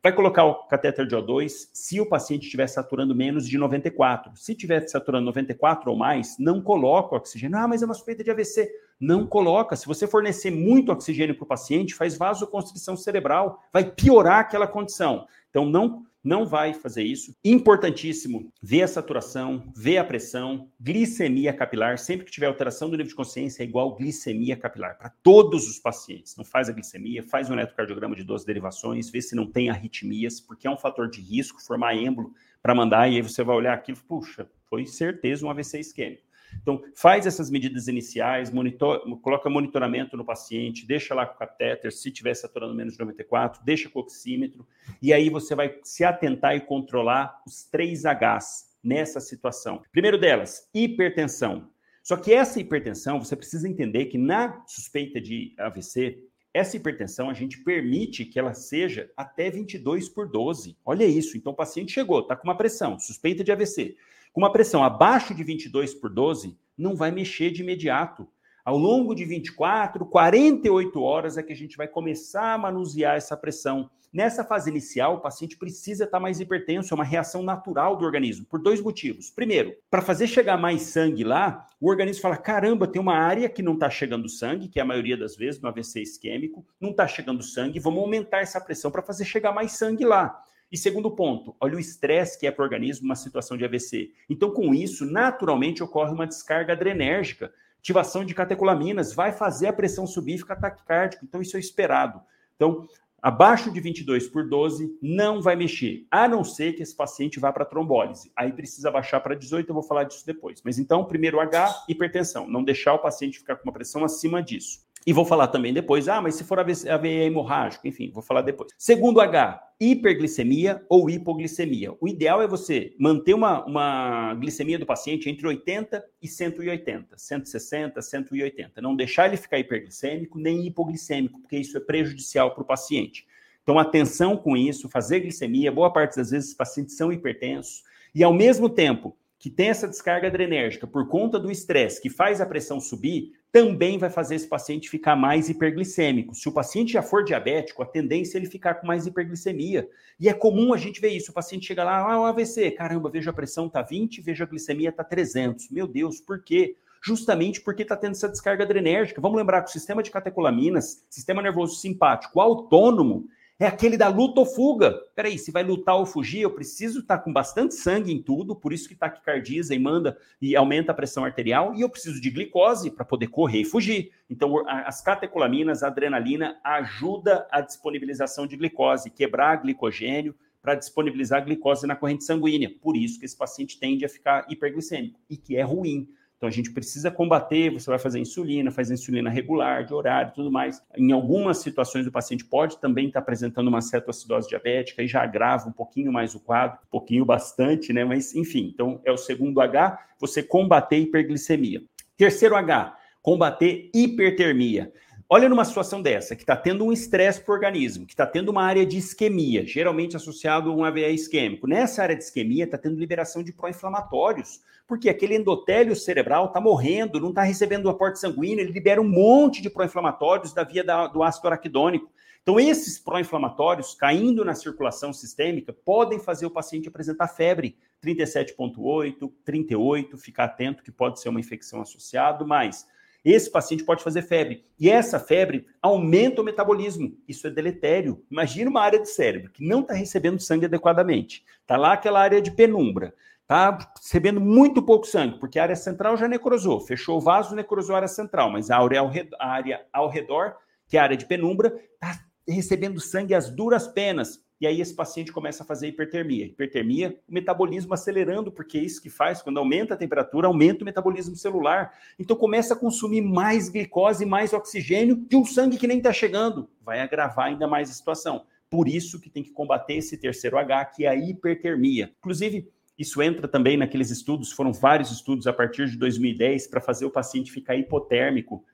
Vai colocar o catéter de O2 se o paciente estiver saturando menos de 94. Se estiver saturando 94 ou mais, não coloca oxigênio. Ah, mas é uma suspeita de AVC. Não coloca. Se você fornecer muito oxigênio para o paciente, faz vasoconstrição cerebral, vai piorar aquela condição. Então, não não vai fazer isso. Importantíssimo ver a saturação, ver a pressão, glicemia capilar. Sempre que tiver alteração do nível de consciência, é igual glicemia capilar para todos os pacientes. Não faz a glicemia, faz um eletrocardiograma de 12 derivações, vê se não tem arritmias, porque é um fator de risco formar êmbolo para mandar, e aí você vai olhar aquilo, puxa, foi certeza um AVC isquêmico. Então, faz essas medidas iniciais, monitor, coloca monitoramento no paciente, deixa lá com o catéter, se estiver saturando menos de 94, deixa com o oxímetro, e aí você vai se atentar e controlar os três Hs nessa situação. Primeiro delas, hipertensão. Só que essa hipertensão, você precisa entender que na suspeita de AVC, essa hipertensão a gente permite que ela seja até 22 por 12. Olha isso. Então o paciente chegou, está com uma pressão, suspeita de AVC. Uma pressão abaixo de 22 por 12, não vai mexer de imediato. Ao longo de 24, 48 horas é que a gente vai começar a manusear essa pressão. Nessa fase inicial, o paciente precisa estar mais hipertenso, é uma reação natural do organismo, por dois motivos. Primeiro, para fazer chegar mais sangue lá, o organismo fala: caramba, tem uma área que não está chegando sangue, que é a maioria das vezes no AVC isquêmico, não está chegando sangue, vamos aumentar essa pressão para fazer chegar mais sangue lá. E segundo ponto, olha o estresse que é para o organismo uma situação de AVC. Então, com isso, naturalmente ocorre uma descarga adrenérgica, ativação de catecolaminas, vai fazer a pressão subir ficar taquicárdico. Então, isso é esperado. Então, abaixo de 22 por 12 não vai mexer, a não ser que esse paciente vá para trombólise. Aí precisa baixar para 18, eu vou falar disso depois. Mas então, primeiro H, hipertensão, não deixar o paciente ficar com uma pressão acima disso. E vou falar também depois, ah, mas se for AVE hemorrágico, enfim, vou falar depois. Segundo H, hiperglicemia ou hipoglicemia. O ideal é você manter uma, uma glicemia do paciente entre 80 e 180, 160, 180. Não deixar ele ficar hiperglicêmico nem hipoglicêmico, porque isso é prejudicial para o paciente. Então, atenção com isso, fazer glicemia. Boa parte das vezes os pacientes são hipertensos e, ao mesmo tempo, que tem essa descarga adrenérgica por conta do estresse que faz a pressão subir, também vai fazer esse paciente ficar mais hiperglicêmico. Se o paciente já for diabético, a tendência é ele ficar com mais hiperglicemia. E é comum a gente ver isso. O paciente chega lá, ah, o AVC, caramba, veja a pressão tá 20, veja a glicemia tá 300. Meu Deus, por quê? Justamente porque está tendo essa descarga adrenérgica. Vamos lembrar que o sistema de catecolaminas, sistema nervoso simpático autônomo, é aquele da luta ou fuga. Peraí, se vai lutar ou fugir, eu preciso estar tá com bastante sangue em tudo, por isso que taquicardiza e manda e aumenta a pressão arterial, e eu preciso de glicose para poder correr e fugir. Então, as catecolaminas, a adrenalina, ajuda a disponibilização de glicose, quebrar glicogênio para disponibilizar glicose na corrente sanguínea. Por isso que esse paciente tende a ficar hiperglicêmico, e que é ruim. Então a gente precisa combater, você vai fazer insulina, faz insulina regular, de horário tudo mais. Em algumas situações o paciente pode também estar apresentando uma cetoacidose diabética e já agrava um pouquinho mais o quadro, um pouquinho bastante, né? Mas enfim, então é o segundo H, você combater hiperglicemia. Terceiro H, combater hipertermia. Olha numa situação dessa, que está tendo um estresse para o organismo, que está tendo uma área de isquemia, geralmente associado a um AVE isquêmico. Nessa área de isquemia, está tendo liberação de pró-inflamatórios, porque aquele endotélio cerebral está morrendo, não está recebendo o aporte sanguíneo, ele libera um monte de pró-inflamatórios da via da, do ácido araquidônico. Então, esses pró-inflamatórios caindo na circulação sistêmica podem fazer o paciente apresentar febre 37,8, 38, ficar atento que pode ser uma infecção associada, mas esse paciente pode fazer febre. E essa febre aumenta o metabolismo. Isso é deletério. Imagina uma área do cérebro que não está recebendo sangue adequadamente. Está lá aquela área de penumbra. Está recebendo muito pouco sangue, porque a área central já necrosou. Fechou o vaso, necrosou a área central. Mas a área ao redor, área ao redor que é a área de penumbra, está recebendo sangue às duras penas e aí esse paciente começa a fazer hipertermia. Hipertermia, o metabolismo acelerando, porque é isso que faz, quando aumenta a temperatura, aumenta o metabolismo celular. Então começa a consumir mais glicose, mais oxigênio de um sangue que nem está chegando. Vai agravar ainda mais a situação. Por isso que tem que combater esse terceiro H, que é a hipertermia. Inclusive, isso entra também naqueles estudos, foram vários estudos a partir de 2010 para fazer o paciente ficar hipotérmico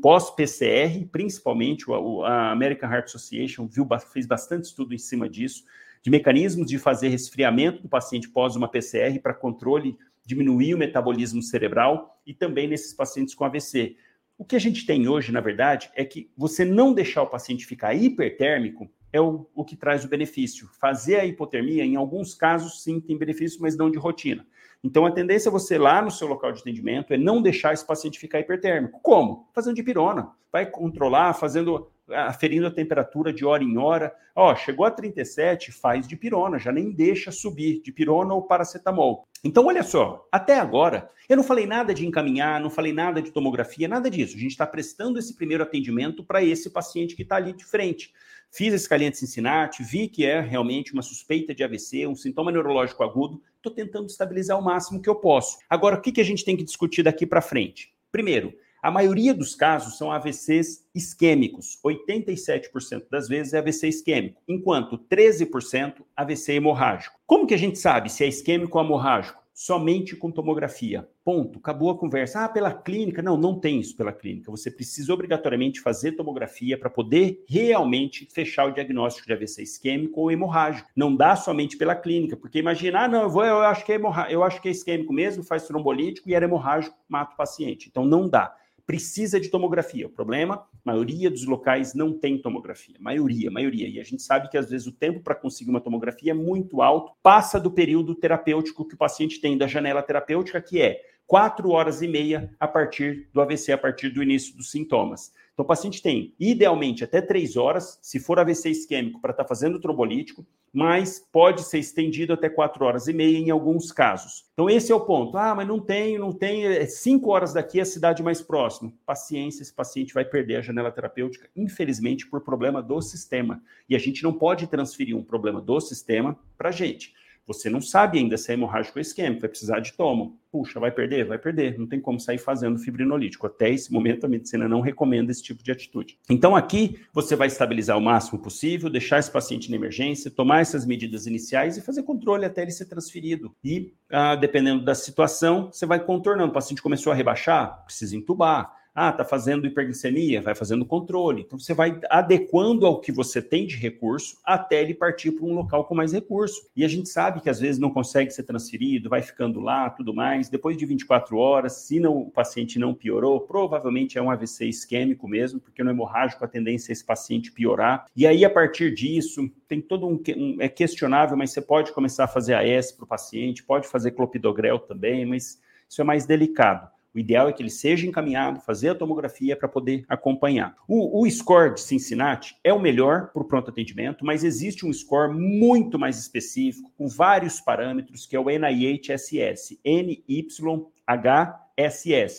pós-PCR, principalmente a American Heart Association viu, fez bastante estudo em cima disso, de mecanismos de fazer resfriamento do paciente pós uma PCR para controle, diminuir o metabolismo cerebral e também nesses pacientes com AVC. O que a gente tem hoje, na verdade, é que você não deixar o paciente ficar hipertérmico é o, o que traz o benefício. Fazer a hipotermia, em alguns casos, sim, tem benefício, mas não de rotina. Então, a tendência é você lá no seu local de atendimento é não deixar esse paciente ficar hipertérmico. Como? Fazendo dipirona. Vai controlar, fazendo aferindo a temperatura de hora em hora. Ó, chegou a 37, faz de pirona, já nem deixa subir de pirona ou paracetamol. Então, olha só, até agora, eu não falei nada de encaminhar, não falei nada de tomografia, nada disso. A gente está prestando esse primeiro atendimento para esse paciente que está ali de frente. Fiz a escalinha de Cincinnati, vi que é realmente uma suspeita de AVC, um sintoma neurológico agudo. Estou tentando estabilizar o máximo que eu posso. Agora, o que, que a gente tem que discutir daqui para frente? Primeiro, a maioria dos casos são AVCs isquêmicos. 87% das vezes é AVC isquêmico, enquanto 13% AVC hemorrágico. Como que a gente sabe se é isquêmico ou hemorrágico? Somente com tomografia. Ponto. Acabou a conversa. Ah, pela clínica? Não, não tem isso pela clínica. Você precisa obrigatoriamente fazer tomografia para poder realmente fechar o diagnóstico de AVC isquêmico ou hemorrágico. Não dá somente pela clínica, porque imagina, ah, não, eu vou, eu acho que é eu acho que é isquêmico mesmo, faz trombolítico e era hemorrágico, mata o paciente. Então não dá precisa de tomografia. O problema, a maioria dos locais não tem tomografia. Maioria, maioria. E a gente sabe que às vezes o tempo para conseguir uma tomografia é muito alto, passa do período terapêutico que o paciente tem, da janela terapêutica, que é quatro horas e meia a partir do AVC, a partir do início dos sintomas. Então, o paciente tem, idealmente, até três horas, se for AVC isquêmico, para estar tá fazendo trombolítico, mas pode ser estendido até quatro horas e meia em alguns casos. Então, esse é o ponto. Ah, mas não tem, não tem, é cinco horas daqui é a cidade mais próxima. Paciência, esse paciente vai perder a janela terapêutica, infelizmente, por problema do sistema. E a gente não pode transferir um problema do sistema para a gente. Você não sabe ainda se é hemorrágico ou isquêmico, vai precisar de tomo. Puxa, vai perder? Vai perder. Não tem como sair fazendo fibrinolítico. Até esse momento, a medicina não recomenda esse tipo de atitude. Então, aqui, você vai estabilizar o máximo possível, deixar esse paciente na emergência, tomar essas medidas iniciais e fazer controle até ele ser transferido. E, ah, dependendo da situação, você vai contornando. O paciente começou a rebaixar, precisa entubar ah, está fazendo hiperglicemia, vai fazendo controle. Então você vai adequando ao que você tem de recurso até ele partir para um local com mais recurso. E a gente sabe que às vezes não consegue ser transferido, vai ficando lá, tudo mais. Depois de 24 horas, se não, o paciente não piorou, provavelmente é um AVC isquêmico mesmo, porque no hemorrágico a tendência é esse paciente piorar. E aí, a partir disso, tem todo um, um é questionável, mas você pode começar a fazer AS para o paciente, pode fazer clopidogrel também, mas isso é mais delicado. O ideal é que ele seja encaminhado, fazer a tomografia para poder acompanhar. O, o, score de Cincinnati é o melhor para o pronto atendimento, mas existe um score muito mais específico, com vários parâmetros, que é o NIHSS, NYHSS,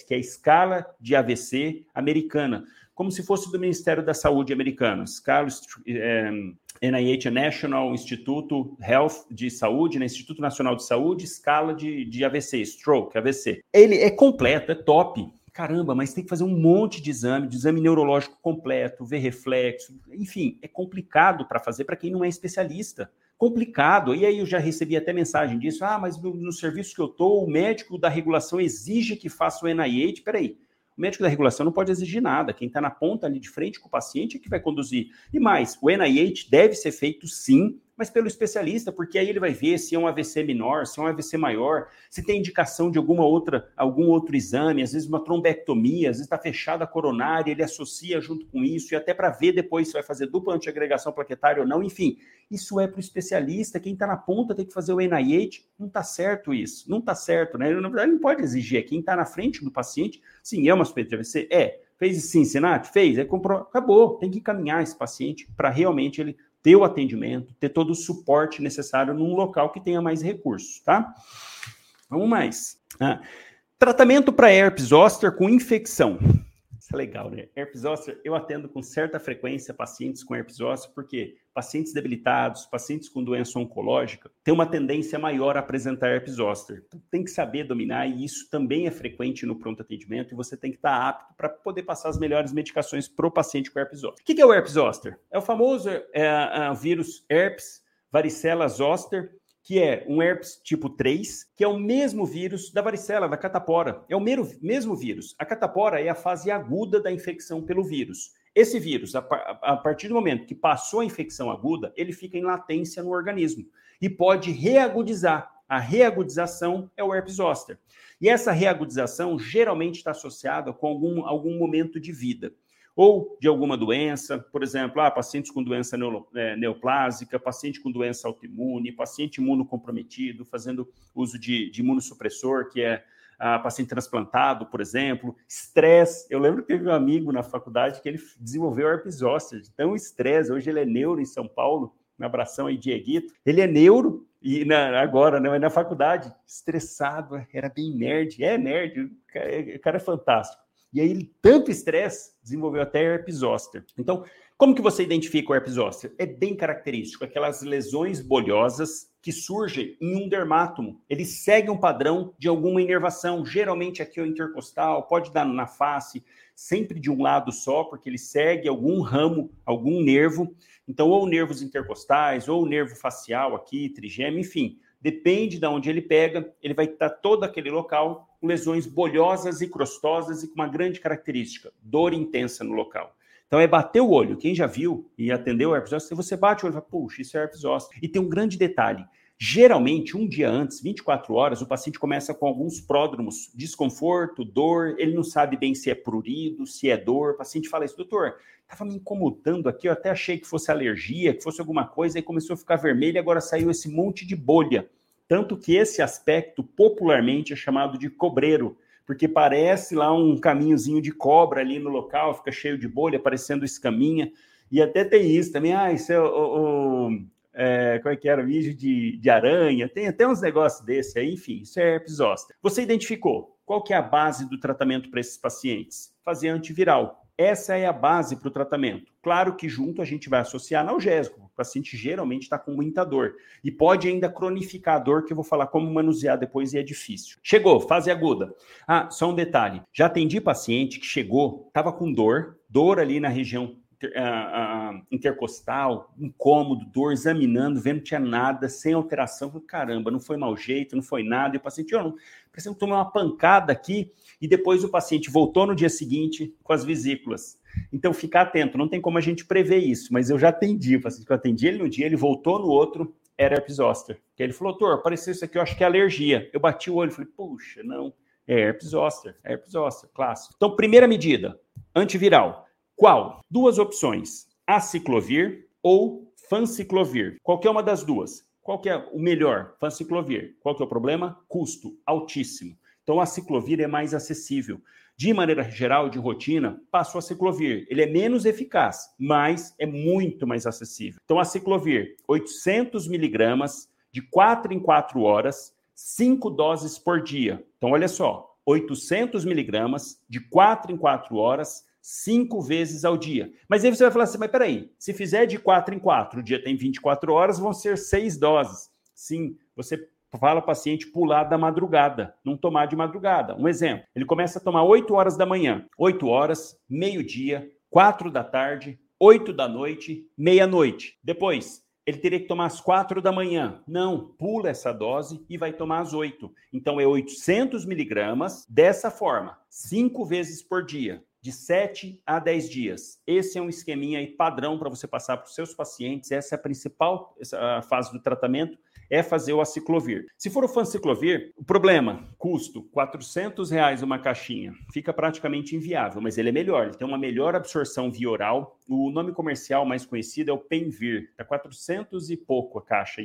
que é a escala de AVC americana, como se fosse do Ministério da Saúde americano. Escala é, NIH, National Instituto Health de Saúde, né? Instituto Nacional de Saúde, escala de, de AVC, stroke, AVC. Ele é completo, é top. Caramba, mas tem que fazer um monte de exame, de exame neurológico completo, ver reflexo, enfim, é complicado para fazer para quem não é especialista. Complicado. E aí eu já recebi até mensagem disso. Ah, mas no, no serviço que eu estou, o médico da regulação exige que faça o NIH. Peraí, o médico da regulação não pode exigir nada. Quem está na ponta ali de frente com o paciente é que vai conduzir. E mais, o NIH deve ser feito sim mas pelo especialista, porque aí ele vai ver se é um AVC menor, se é um AVC maior, se tem indicação de alguma outra, algum outro exame, às vezes uma trombectomia, às vezes está fechada a coronária, ele associa junto com isso, e até para ver depois se vai fazer dupla antiagregação plaquetária ou não, enfim, isso é para o especialista, quem está na ponta tem que fazer o NIH, não está certo isso, não está certo, né? Na verdade, não pode exigir, é quem está na frente do paciente, sim, é uma suspeita de AVC? É. Fez Cincinnati? Fez, é comprou, acabou, tem que encaminhar esse paciente para realmente ele ter o atendimento, ter todo o suporte necessário num local que tenha mais recursos, tá? Vamos mais. Ah, tratamento para herpes zoster com infecção. Isso é legal, né? Herpes zoster, eu atendo com certa frequência pacientes com herpes zoster, porque pacientes debilitados, pacientes com doença oncológica, têm uma tendência maior a apresentar herpes zoster. Então, tem que saber dominar, e isso também é frequente no pronto atendimento, e você tem que estar apto para poder passar as melhores medicações para o paciente com herpes zoster. O que é o herpes zoster? É o famoso é, é, vírus herpes varicela zoster, que é um herpes tipo 3, que é o mesmo vírus da varicela, da catapora. É o mesmo vírus. A catapora é a fase aguda da infecção pelo vírus. Esse vírus, a, partir do momento que passou a infecção aguda, ele fica em latência no organismo e pode reagudizar. A reagudização é o herpes zoster. E essa reagudização geralmente está associada com algum, algum momento de vida. Ou de alguma doença, por exemplo, ah, pacientes com doença é, neoplásica, paciente com doença autoimune, paciente imunocomprometido, fazendo uso de, de imunossupressor, que é a paciente transplantado, por exemplo, estresse. Eu lembro que teve um amigo na faculdade que ele desenvolveu herpes zoster, então estresse, hoje ele é neuro em São Paulo, um abração aí, Dieguito. Ele é neuro, e na, agora, né, na faculdade, estressado, era bem nerd, é nerd, o cara, o cara é fantástico. E aí, ele, tanto estresse, desenvolveu até herpes zoster. Então, como que você identifica o herpes zoster? É bem característico, aquelas lesões bolhosas que surgem em um dermátomo. Ele segue um padrão de alguma inervação, geralmente aqui é o intercostal, pode dar na face, sempre de um lado só, porque ele segue algum ramo, algum nervo. Então, ou nervos intercostais, ou nervo facial aqui, trigêmeo, enfim, depende de onde ele pega, ele vai estar todo aquele local com lesões bolhosas e crostosas e com uma grande característica, dor intensa no local. Então é bater o olho. Quem já viu e atendeu o herpes zoster, você bate o olho e fala, puxa, isso é herpes zoster. E tem um grande detalhe. Geralmente, um dia antes, 24 horas, o paciente começa com alguns pródromos, desconforto, dor, ele não sabe bem se é prurido, se é dor. O paciente fala isso, doutor, estava me incomodando aqui, eu até achei que fosse alergia, que fosse alguma coisa, e começou a ficar vermelho agora saiu esse monte de bolha. Tanto que esse aspecto popularmente é chamado de cobreiro porque parece lá um caminhozinho de cobra ali no local, fica cheio de bolha, parecendo escaminha. E até tem isso também, ah, isso é o, o é, como é que era, vídeo de, de aranha, tem até uns negócios desse aí, enfim, isso é herpes zoster. Você identificou qual que é a base do tratamento para esses pacientes? Fazer antiviral. Essa é a base para o tratamento. Claro que junto a gente vai associar analgésico. O paciente geralmente está com muita dor. E pode ainda cronificar a dor, que eu vou falar como manusear depois e é difícil. Chegou, fase aguda. Ah, só um detalhe. Já atendi paciente que chegou, estava com dor, dor ali na região uh, intercostal, incômodo, dor, examinando, vendo que tinha nada, sem alteração. Caramba, não foi mau jeito, não foi nada. E o paciente, eu não, preciso tomar uma pancada aqui. E depois o paciente voltou no dia seguinte com as vesículas. Então, ficar atento, não tem como a gente prever isso, mas eu já atendi o paciente que eu atendi ele no dia, ele voltou no outro, era herpes zoster. Que ele falou, doutor, apareceu isso aqui, eu acho que é alergia. Eu bati o olho e falei, puxa, não, é herpes zoster, é herpes zoster, clássico. Então, primeira medida, antiviral. Qual? Duas opções: aciclovir ou fanciclovir. Qualquer uma das duas. Qual que é o melhor? Fanciclovir. Qual que é o problema? Custo altíssimo. Então, a ciclovir é mais acessível. De maneira geral, de rotina, passou a ciclovir. Ele é menos eficaz, mas é muito mais acessível. Então, a ciclovir, 800 miligramas, de 4 em 4 horas, 5 doses por dia. Então, olha só, 800 miligramas, de 4 em 4 horas, cinco vezes ao dia. Mas aí você vai falar assim, mas peraí, se fizer de quatro em quatro, o dia tem 24 horas, vão ser seis doses. Sim, você fala o paciente pular da madrugada, não tomar de madrugada. Um exemplo, ele começa a tomar 8 horas da manhã, 8 horas, meio-dia, 4 da tarde, 8 da noite, meia-noite. Depois, ele teria que tomar às 4 da manhã. Não, pula essa dose e vai tomar às 8. Então é 800 miligramas dessa forma, cinco vezes por dia de 7 a 10 dias. Esse é um esqueminha padrão para você passar para os seus pacientes. Essa é a principal fase do tratamento é fazer o aciclovir. Se for o fanciclovir, o problema, custo, 400 reais uma caixinha, fica praticamente inviável, mas ele é melhor, ele tem uma melhor absorção via oral. O nome comercial mais conhecido é o Penvir, é 400 e pouco a caixa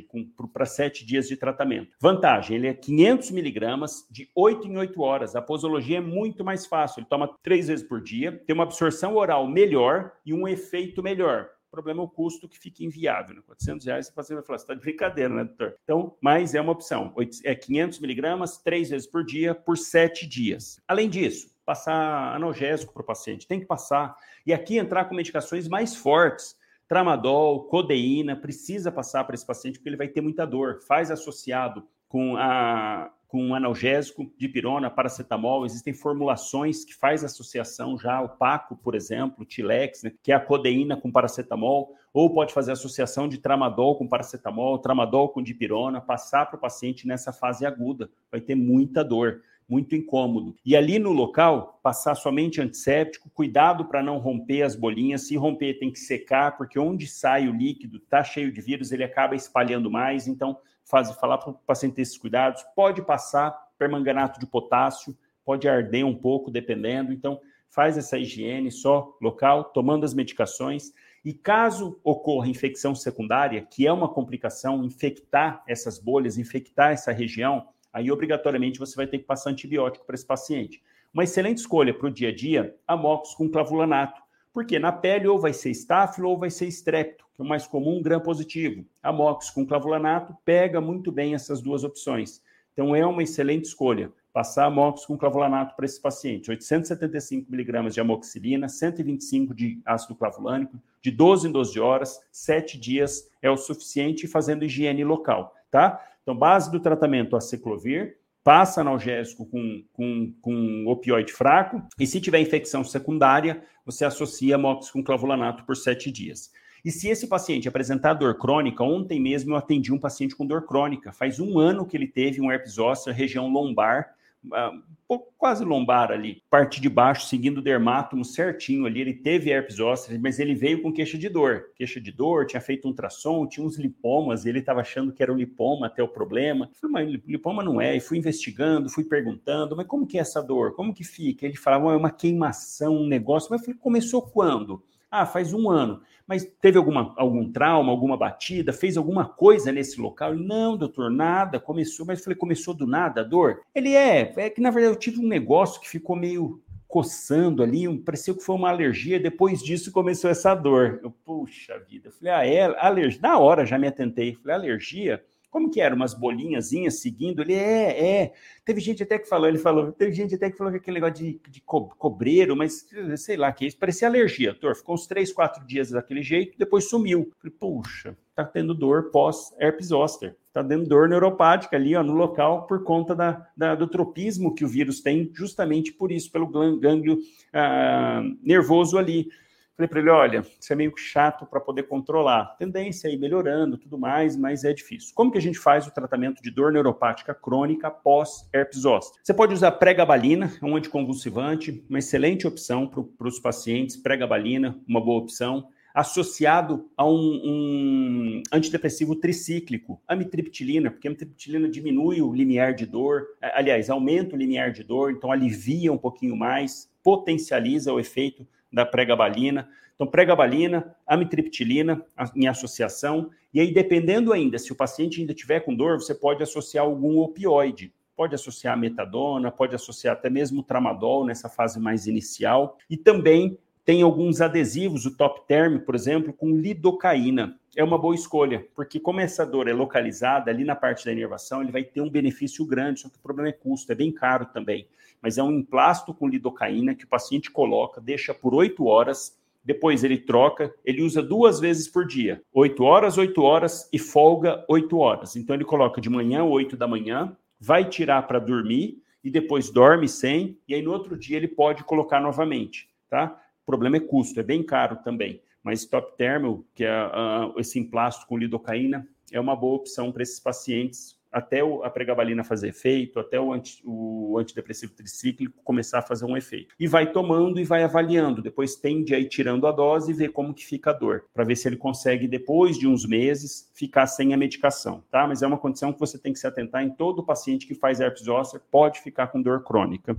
para 7 dias de tratamento. Vantagem, ele é 500 miligramas de 8 em 8 horas. A posologia é muito mais fácil, ele toma 3 vezes por dia, tem uma absorção oral melhor e um efeito melhor problema é o custo que fica inviável. Né? 400 reais, você vai falar, você está de brincadeira, né, doutor? Então, mas é uma opção. É 500 miligramas, três vezes por dia, por sete dias. Além disso, passar analgésico para o paciente. Tem que passar. E aqui entrar com medicações mais fortes. Tramadol, codeína, precisa passar para esse paciente porque ele vai ter muita dor. Faz associado com a com analgésico, dipirona, paracetamol, existem formulações que faz associação já, o Paco, por exemplo, Tilex, né, que é a codeína com paracetamol, ou pode fazer associação de tramadol com paracetamol, tramadol com dipirona, passar para o paciente nessa fase aguda, vai ter muita dor muito incômodo. E ali no local, passar somente antisséptico, cuidado para não romper as bolinhas. Se romper, tem que secar, porque onde sai o líquido, está cheio de vírus, ele acaba espalhando mais. Então, faz, falar para o paciente ter esses cuidados. Pode passar permanganato de potássio, pode arder um pouco, dependendo. Então, faz essa higiene só local, tomando as medicações. E caso ocorra infecção secundária, que é uma complicação, infectar essas bolhas, infectar essa região, aí obrigatoriamente você vai ter que passar antibiótico para esse paciente. Uma excelente escolha para o dia a dia, amox com clavulanato, porque na pele ou vai ser estáfilo ou vai ser estrepto, que é o mais comum, gram positivo. Amox com clavulanato pega muito bem essas duas opções. Então é uma excelente escolha passar amox com clavulanato para esse paciente. 875 miligramas de amoxicilina, 125 de ácido clavulânico, de 12 em 12 horas, 7 dias é o suficiente fazendo higiene local, tá? Então, base do tratamento, aciclovir, passa analgésico com, com, com opioide fraco, e se tiver infecção secundária, você associa amox com clavulanato por 7 dias. E se esse paciente apresentar dor crônica, ontem mesmo eu atendi um paciente com dor crônica. Faz um ano que ele teve um herpes zoster, região lombar, uh, quase lombar ali, parte de baixo, seguindo o dermátomo certinho ali. Ele teve herpes zoster, mas ele veio com queixa de dor. Queixa de dor, tinha feito um ultrassom, tinha uns lipomas, ele estava achando que era o lipoma até o problema. Eu falei, mas lipoma não é. E fui investigando, fui perguntando, mas como que é essa dor? Como que fica? Ele falava, é uma queimação, um negócio. Mas eu falei, começou quando? Ah, faz um ano. Mas teve alguma, algum trauma, alguma batida? Fez alguma coisa nesse local? Não, doutor, nada. Começou, mas eu falei, começou do nada a dor? Ele é, é que na verdade eu tive um negócio que ficou meio coçando ali, um, pareceu que foi uma alergia. Depois disso começou essa dor. Eu, puxa vida. Eu falei, ah, é alergia. Na hora já me atentei. Falei, alergia? Como que era? Umas bolinhazinhas seguindo? Ele é, é. Teve gente até que falou, ele falou, teve gente até que falou que aquele negócio de, de co cobreiro, mas sei lá, que isso parecia alergia, doutor. Ficou uns três, quatro dias daquele jeito, depois sumiu. Falei, puxa, tá tendo dor pós-herpes zoster. Tá dando dor neuropática ali, ó, no local, por conta da, da, do tropismo que o vírus tem, justamente por isso, pelo gânglio ah, nervoso ali. Falei para ele: olha, isso é meio chato para poder controlar. Tendência aí melhorando, tudo mais, mas é difícil. Como que a gente faz o tratamento de dor neuropática crônica pós herpes zoster? Você pode usar pregabalina, é um anticonvulsivante, uma excelente opção para os pacientes. Pregabalina, uma boa opção. Associado a um, um antidepressivo tricíclico, amitriptilina, porque a amitriptilina diminui o limiar de dor, aliás, aumenta o limiar de dor, então alivia um pouquinho mais, potencializa o efeito da pregabalina. Então, pregabalina, amitriptilina em associação. E aí, dependendo ainda, se o paciente ainda tiver com dor, você pode associar algum opioide. Pode associar metadona, pode associar até mesmo tramadol nessa fase mais inicial. E também tem alguns adesivos, o Top Term, por exemplo, com lidocaína. É uma boa escolha, porque como essa dor é localizada ali na parte da inervação, ele vai ter um benefício grande, só que o problema é custo, é bem caro também mas é um emplasto com lidocaína que o paciente coloca, deixa por oito horas, depois ele troca, ele usa duas vezes por dia, oito horas, oito horas e folga oito horas. Então ele coloca de manhã, oito da manhã, vai tirar para dormir e depois dorme sem, e aí no outro dia ele pode colocar novamente, tá? O problema é custo, é bem caro também, mas Top Thermal, que é uh, esse emplasto com lidocaína, é uma boa opção para esses pacientes até a pregabalina fazer efeito, até o, anti, o antidepressivo tricíclico começar a fazer um efeito. E vai tomando e vai avaliando. Depois tende a ir tirando a dose e ver como que fica a dor, para ver se ele consegue, depois de uns meses, ficar sem a medicação, tá? Mas é uma condição que você tem que se atentar em todo paciente que faz herpes zoster, pode ficar com dor crônica.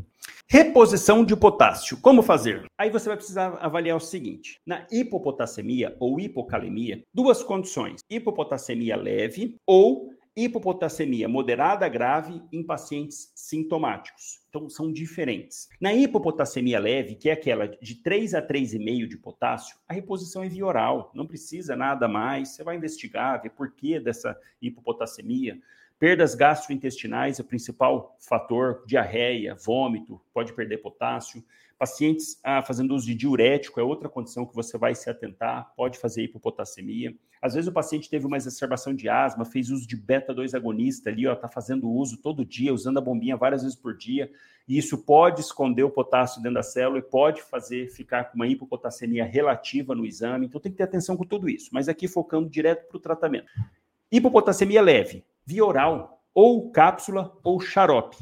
Reposição de potássio. Como fazer? Aí você vai precisar avaliar o seguinte: na hipopotassemia ou hipocalemia, duas condições: hipopotassemia leve ou hipopotassemia moderada grave em pacientes sintomáticos. Então, são diferentes. Na hipopotassemia leve, que é aquela de 3 a 3,5 de potássio, a reposição é via oral, não precisa nada mais. Você vai investigar, ver por que dessa hipopotassemia. Perdas gastrointestinais é o principal fator, diarreia, vômito, pode perder potássio. Pacientes ah, fazendo uso de diurético é outra condição que você vai se atentar, pode fazer hipopotassemia. Às vezes o paciente teve uma exacerbação de asma, fez uso de beta-2 agonista ali, ó, está fazendo uso todo dia, usando a bombinha várias vezes por dia, e isso pode esconder o potássio dentro da célula e pode fazer ficar com uma hipopotassemia relativa no exame. Então tem que ter atenção com tudo isso, mas aqui focando direto para o tratamento. Hipopotassemia leve, via oral, ou cápsula ou xarope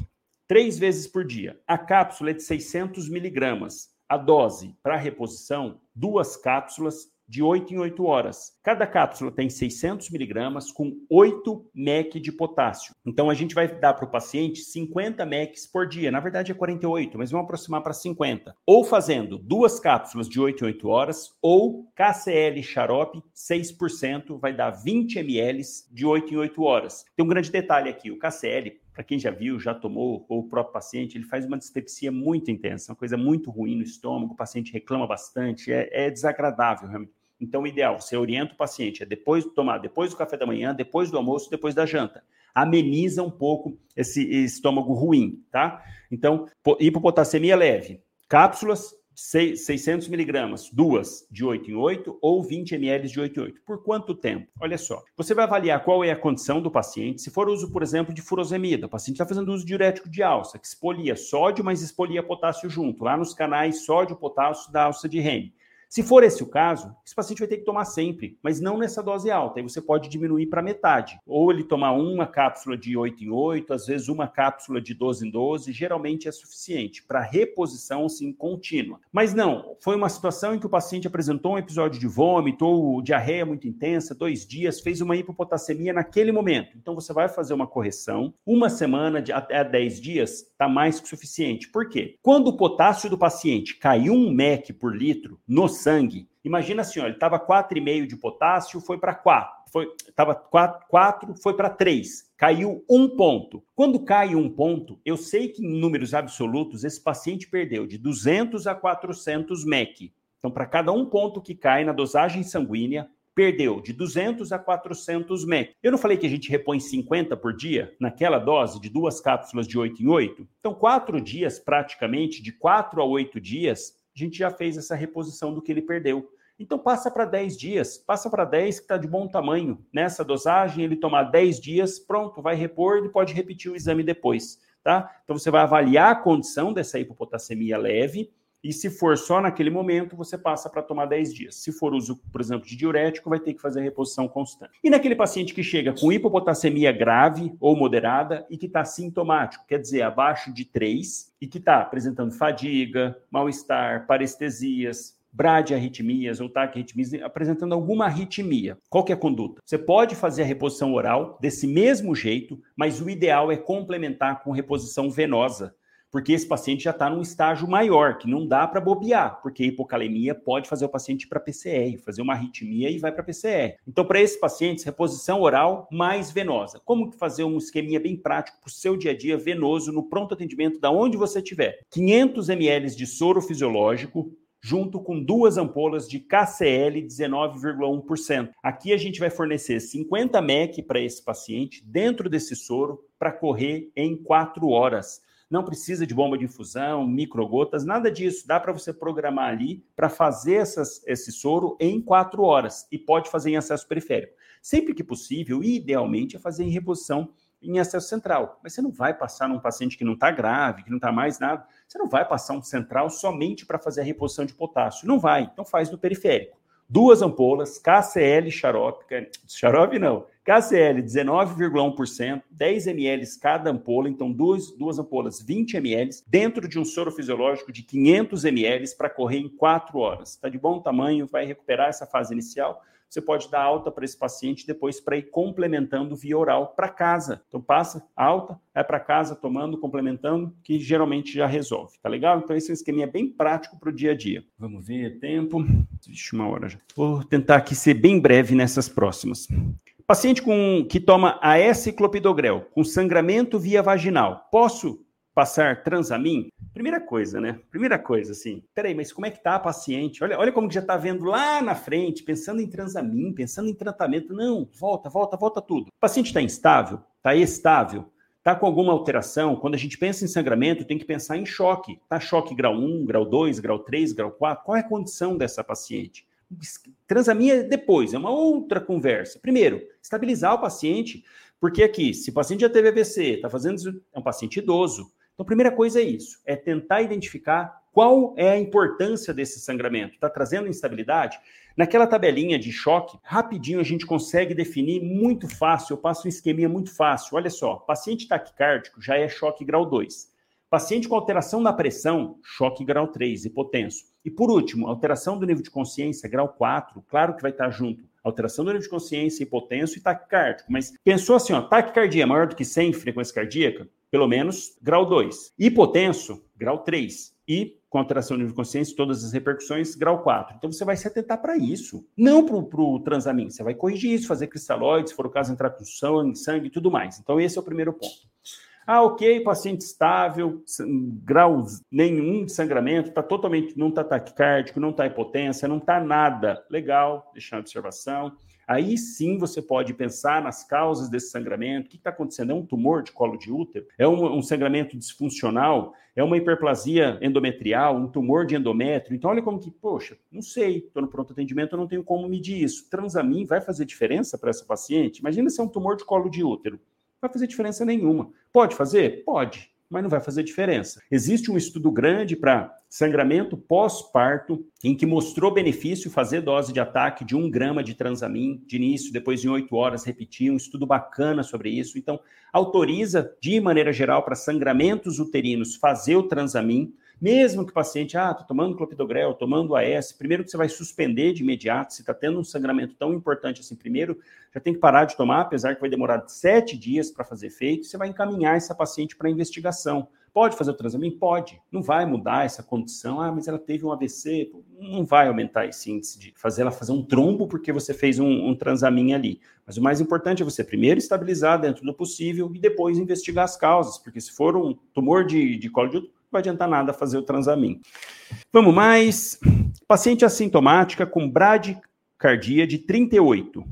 três vezes por dia. A cápsula é de 600 miligramas. A dose para reposição, duas cápsulas de 8 em 8 horas. Cada cápsula tem 600 miligramas com 8 mEq de potássio. Então a gente vai dar para o paciente 50 mEq por dia. Na verdade é 48, mas vamos aproximar para 50. Ou fazendo duas cápsulas de 8 em 8 horas, ou KCL xarope 6%, vai dar 20 ml de 8 em 8 horas. Tem um grande detalhe aqui: o KCL para quem já viu, já tomou, ou o próprio paciente, ele faz uma dispepsia muito intensa, uma coisa muito ruim no estômago, o paciente reclama bastante, é, é desagradável realmente. Então, o ideal, você orienta o paciente, é depois de tomar, depois do café da manhã, depois do almoço, depois da janta. Ameniza um pouco esse estômago ruim, tá? Então, hipopotassemia leve, cápsulas 600 miligramas, duas de 8 em 8 ou 20 ml de 8 em 8. Por quanto tempo? Olha só. Você vai avaliar qual é a condição do paciente. Se for uso, por exemplo, de furosemida, o paciente está fazendo uso diurético de alça, que expolia sódio, mas expolia potássio junto, lá nos canais sódio-potássio da alça de Henry. Se for esse o caso, esse paciente vai ter que tomar sempre, mas não nessa dose alta. Aí você pode diminuir para metade. Ou ele tomar uma cápsula de 8 em 8, às vezes uma cápsula de 12 em 12, geralmente é suficiente para reposição assim contínua. Mas não, foi uma situação em que o paciente apresentou um episódio de vômito ou diarreia muito intensa, dois dias, fez uma hipopotassemia naquele momento. Então você vai fazer uma correção, uma semana de até 10 dias está mais que suficiente. Por quê? Quando o potássio do paciente caiu um MEC por litro no sangue. Imagina assim, ó, ele estava 4,5 de potássio, foi para 4. Foi, estava 4, 4, foi para 3. Caiu um ponto. Quando cai um ponto, eu sei que em números absolutos, esse paciente perdeu de 200 a 400 MEC. Então, para cada um ponto que cai na dosagem sanguínea, perdeu de 200 a 400 MEC. Eu não falei que a gente repõe 50 por dia naquela dose de duas cápsulas de 8 em 8? Então, quatro dias praticamente, de 4 a 8 dias, a gente já fez essa reposição do que ele perdeu. Então passa para 10 dias, passa para 10 que está de bom tamanho. Nessa dosagem, ele tomar 10 dias, pronto, vai repor e pode repetir o exame depois, tá? Então você vai avaliar a condição dessa hipopotassemia leve e se for só naquele momento, você passa para tomar 10 dias. Se for uso, por exemplo, de diurético, vai ter que fazer reposição constante. E naquele paciente que chega com hipopotassemia grave ou moderada e que está sintomático, quer dizer, abaixo de 3, e que está apresentando fadiga, mal-estar, parestesias, bradiarritmias ou taquiarritmias, apresentando alguma arritmia. Qual que é a conduta? Você pode fazer a reposição oral desse mesmo jeito, mas o ideal é complementar com reposição venosa porque esse paciente já está num estágio maior, que não dá para bobear, porque a hipocalemia pode fazer o paciente para PCR, fazer uma arritmia e vai para PCR. Então, para esses pacientes, reposição oral mais venosa. Como fazer um esqueminha bem prático para o seu dia a dia venoso no pronto atendimento da onde você estiver? 500 ml de soro fisiológico, junto com duas ampolas de KCL 19,1%. Aqui a gente vai fornecer 50 mEq para esse paciente dentro desse soro para correr em 4 horas não precisa de bomba de infusão, microgotas, nada disso. Dá para você programar ali para fazer essas, esse soro em quatro horas e pode fazer em acesso periférico. Sempre que possível, idealmente, é fazer em reposição em acesso central. Mas você não vai passar num paciente que não está grave, que não está mais nada, você não vai passar um central somente para fazer a reposição de potássio. Não vai, então faz no periférico. Duas ampolas, KCL xarope, xarope não, KCL 19,1%, 10 ml cada ampola, então duas, duas ampolas 20 ml, dentro de um soro fisiológico de 500 ml para correr em 4 horas. Está de bom tamanho, vai recuperar essa fase inicial. Você pode dar alta para esse paciente depois para ir complementando via oral para casa. Então passa alta, vai para casa tomando, complementando, que geralmente já resolve. Tá legal? Então esse é um esqueminha bem prático para o dia a dia. Vamos ver tempo. Vixe, uma hora já. Vou tentar aqui ser bem breve nessas próximas. Paciente com, que toma AS clopidogrel com sangramento via vaginal, posso passar transamin? Primeira coisa, né? Primeira coisa, assim, peraí, mas como é que tá a paciente? Olha, olha como que já tá vendo lá na frente, pensando em transamin, pensando em tratamento. Não, volta, volta, volta tudo. O paciente está instável? Está estável? Está com alguma alteração? Quando a gente pensa em sangramento, tem que pensar em choque. Está choque grau 1, grau 2, grau 3, grau 4? Qual é a condição dessa paciente? Transaminha depois, é uma outra conversa. Primeiro, estabilizar o paciente, porque aqui, se o paciente já teve AVC, está fazendo é um paciente idoso. Então, a primeira coisa é isso, é tentar identificar qual é a importância desse sangramento. Está trazendo instabilidade? Naquela tabelinha de choque, rapidinho a gente consegue definir muito fácil, eu passo um esqueminha muito fácil. Olha só, paciente taquicárdico já é choque grau 2. Paciente com alteração na pressão, choque grau 3, hipotenso. E por último, alteração do nível de consciência, grau 4, claro que vai estar junto. Alteração do nível de consciência, hipotenso e taquicárdico. Mas pensou assim, ó, taquicardia maior do que 100 frequência cardíaca? Pelo menos grau 2. Hipotenso, grau 3. E nível de consciência, todas as repercussões, grau 4. Então você vai se atentar para isso, não para o transamin. Você vai corrigir isso, fazer cristalóide, se for o caso, entrar com sangue, sangue e tudo mais. Então esse é o primeiro ponto. Ah, ok, paciente estável, grau nenhum de sangramento, está totalmente, não está taquicárdico, não está hipotência, não está nada. Legal, deixar a observação. Aí sim você pode pensar nas causas desse sangramento. O que está acontecendo? É um tumor de colo de útero? É um, um, sangramento disfuncional? É uma hiperplasia endometrial? Um tumor de endométrio? Então, olha como que, poxa, não sei, estou no pronto atendimento, eu não tenho como medir isso. Transamin vai fazer diferença para essa paciente? Imagina se é um tumor de colo de útero vai fazer diferença nenhuma. Pode fazer? Pode, mas não vai fazer diferença. Existe um estudo grande para sangramento pós-parto, em que mostrou benefício fazer dose de ataque de um grama de transamin de início, depois em oito horas repetir, um estudo bacana sobre isso. Então, autoriza, de maneira geral, para sangramentos uterinos fazer o transamin, mesmo que o paciente, ah, estou tomando clopidogrel, tomando AS, primeiro que você vai suspender de imediato, se está tendo um sangramento tão importante assim, primeiro já tem que parar de tomar, apesar que vai demorar sete dias para fazer efeito, você vai encaminhar essa paciente para investigação. Pode fazer o transamin? Pode. Não vai mudar essa condição. Ah, mas ela teve um AVC. Não vai aumentar esse índice de fazer ela fazer um trombo porque você fez um, um transamin ali. Mas o mais importante é você primeiro estabilizar dentro do possível e depois investigar as causas, porque se for um tumor de, de colo de útero, vai adiantar nada fazer o transamin. Vamos mais. Paciente assintomática com bradicardia de 38,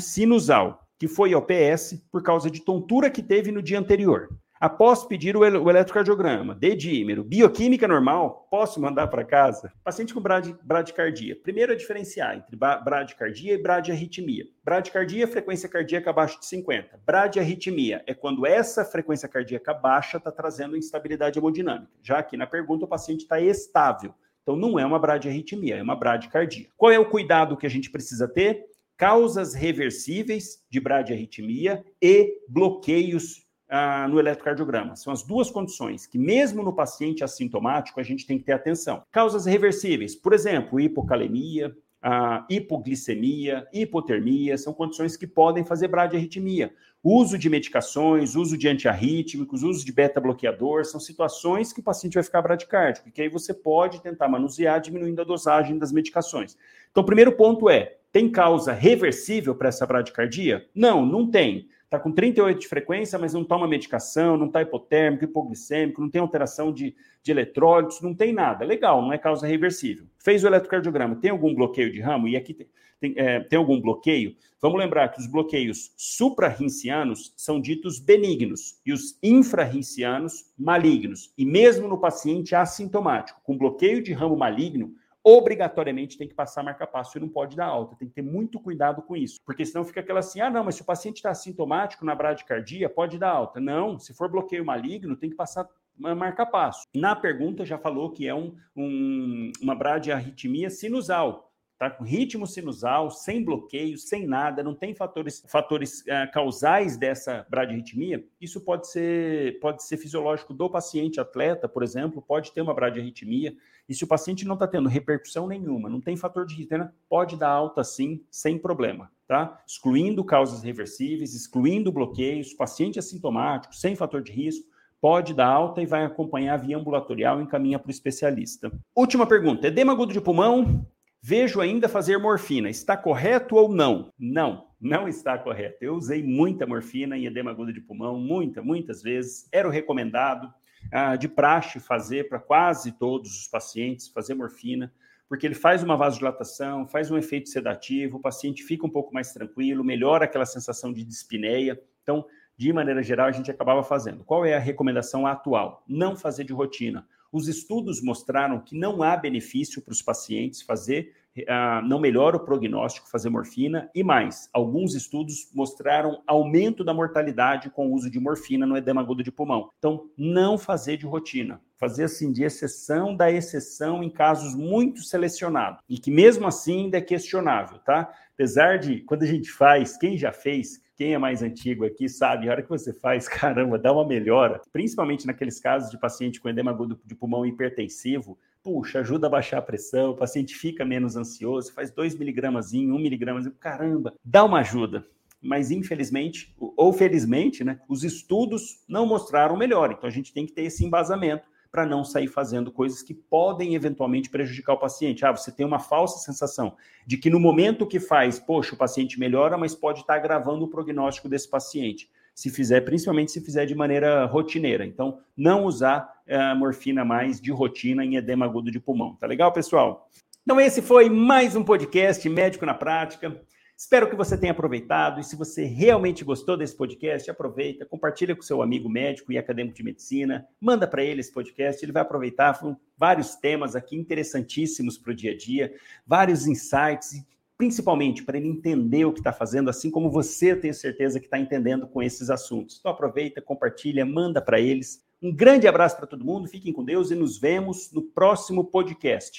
sinusal, que foi ao PS por causa de tontura que teve no dia anterior. Após pedir o, o eletrocardiograma, dedímero, bioquímica normal, posso mandar para casa? Paciente com brad, bradicardia. Primeiro a diferenciar entre bradicardia e bradiarritmia. Bradicardia é frequência cardíaca abaixo de 50. Bradiarritmia é quando essa frequência cardíaca baixa está trazendo instabilidade hemodinâmica. Já aqui na pergunta o paciente está estável. Então não é uma bradiarritmia, é uma bradicardia. Qual é o cuidado que a gente precisa ter? Causas reversíveis de bradiarritmia e bloqueios ah, no eletrocardiograma. São as duas condições que, mesmo no paciente assintomático, a gente tem que ter atenção. Causas reversíveis, por exemplo, hipocalemia, ah, hipoglicemia, hipotermia, são condições que podem fazer bradiarritmia. Uso de medicações, uso de antiarrítmicos, uso de beta-bloqueador, são situações que o paciente vai ficar bradicárdico, que aí você pode tentar manusear diminuindo a dosagem das medicações. Então, o primeiro ponto é, tem causa reversível para essa bradicardia? Não, não tem está com 38 de frequência, mas não toma medicação, não está hipotérmico, hipoglicêmico, não tem alteração de, de eletrólitos, não tem nada. Legal, não é causa reversível. Fez o eletrocardiograma, tem algum bloqueio de ramo? E aqui tem, tem, é, tem algum bloqueio? Vamos lembrar que os bloqueios suprarrincianos são ditos benignos e os infrarrincianos malignos. E mesmo no paciente assintomático, com bloqueio de ramo maligno, obrigatoriamente tem que passar marca-passo e não pode dar alta. Tem que ter muito cuidado com isso, porque senão fica aquela assim: ah, não, mas se o paciente está sintomático na bradicardia, pode dar alta. Não, se for bloqueio maligno, tem que passar marca-passo. Na pergunta já falou que é um, um, uma bradiarritmia sinusal, tá com ritmo sinusal, sem bloqueio, sem nada, não tem fatores, fatores uh, causais dessa bradiarritmia, isso pode ser, pode ser fisiológico do paciente atleta, por exemplo, pode ter uma bradiarritmia, e se o paciente não está tendo repercussão nenhuma, não tem fator de risco, né, pode dar alta sim, sem problema, tá? Excluindo causas reversíveis, excluindo bloqueios, paciente assintomático, sem fator de risco, pode dar alta e vai acompanhar via ambulatorial e encaminha para o especialista. Última pergunta: edema agudo de pulmão Vejo ainda fazer morfina. Está correto ou não? Não, não está correto. Eu usei muita morfina em edema agudo de pulmão, muita, muitas vezes. Era o recomendado ah, de praxe fazer para quase todos os pacientes, fazer morfina, porque ele faz uma vasodilatação, faz um efeito sedativo, o paciente fica um pouco mais tranquilo, melhora aquela sensação de dispneia. Então, de maneira geral, a gente acabava fazendo. Qual é a recomendação atual? Não fazer de rotina os estudos mostraram que não há benefício para os pacientes fazer, uh, não melhora o prognóstico fazer morfina, e mais, alguns estudos mostraram aumento da mortalidade com o uso de morfina no edema agudo de pulmão. Então, não fazer de rotina, fazer assim de exceção da exceção em casos muito selecionados, e que mesmo assim ainda é questionável, tá? Apesar de, quando a gente faz, quem já fez, quem é mais antigo aqui sabe, a hora que você faz, caramba, dá uma melhora, principalmente naqueles casos de paciente com edema agudo de pulmão hipertensivo, puxa, ajuda a baixar a pressão, o paciente fica menos ansioso, faz 2 miligramas, 1 miligrama, caramba, dá uma ajuda. Mas infelizmente, ou felizmente, né, os estudos não mostraram melhor. Então a gente tem que ter esse embasamento para não sair fazendo coisas que podem eventualmente prejudicar o paciente. Ah, você tem uma falsa sensação de que no momento que faz, poxa, o paciente melhora, mas pode estar agravando o prognóstico desse paciente. Se fizer, principalmente se fizer de maneira rotineira. Então, não usar a uh, morfina mais de rotina em edema agudo de pulmão. Tá legal, pessoal? Então, esse foi mais um podcast Médico na Prática. Espero que você tenha aproveitado e se você realmente gostou desse podcast, aproveita, compartilha com seu amigo médico e acadêmico de medicina, manda para ele esse podcast, ele vai aproveitar, foram vários temas aqui interessantíssimos para o dia a dia, vários insights principalmente para ele entender o que está fazendo, assim como você, tenho certeza que está entendendo com esses assuntos. Então aproveita, compartilha, manda para eles. Um grande abraço para todo mundo, fiquem com Deus e nos vemos no próximo podcast.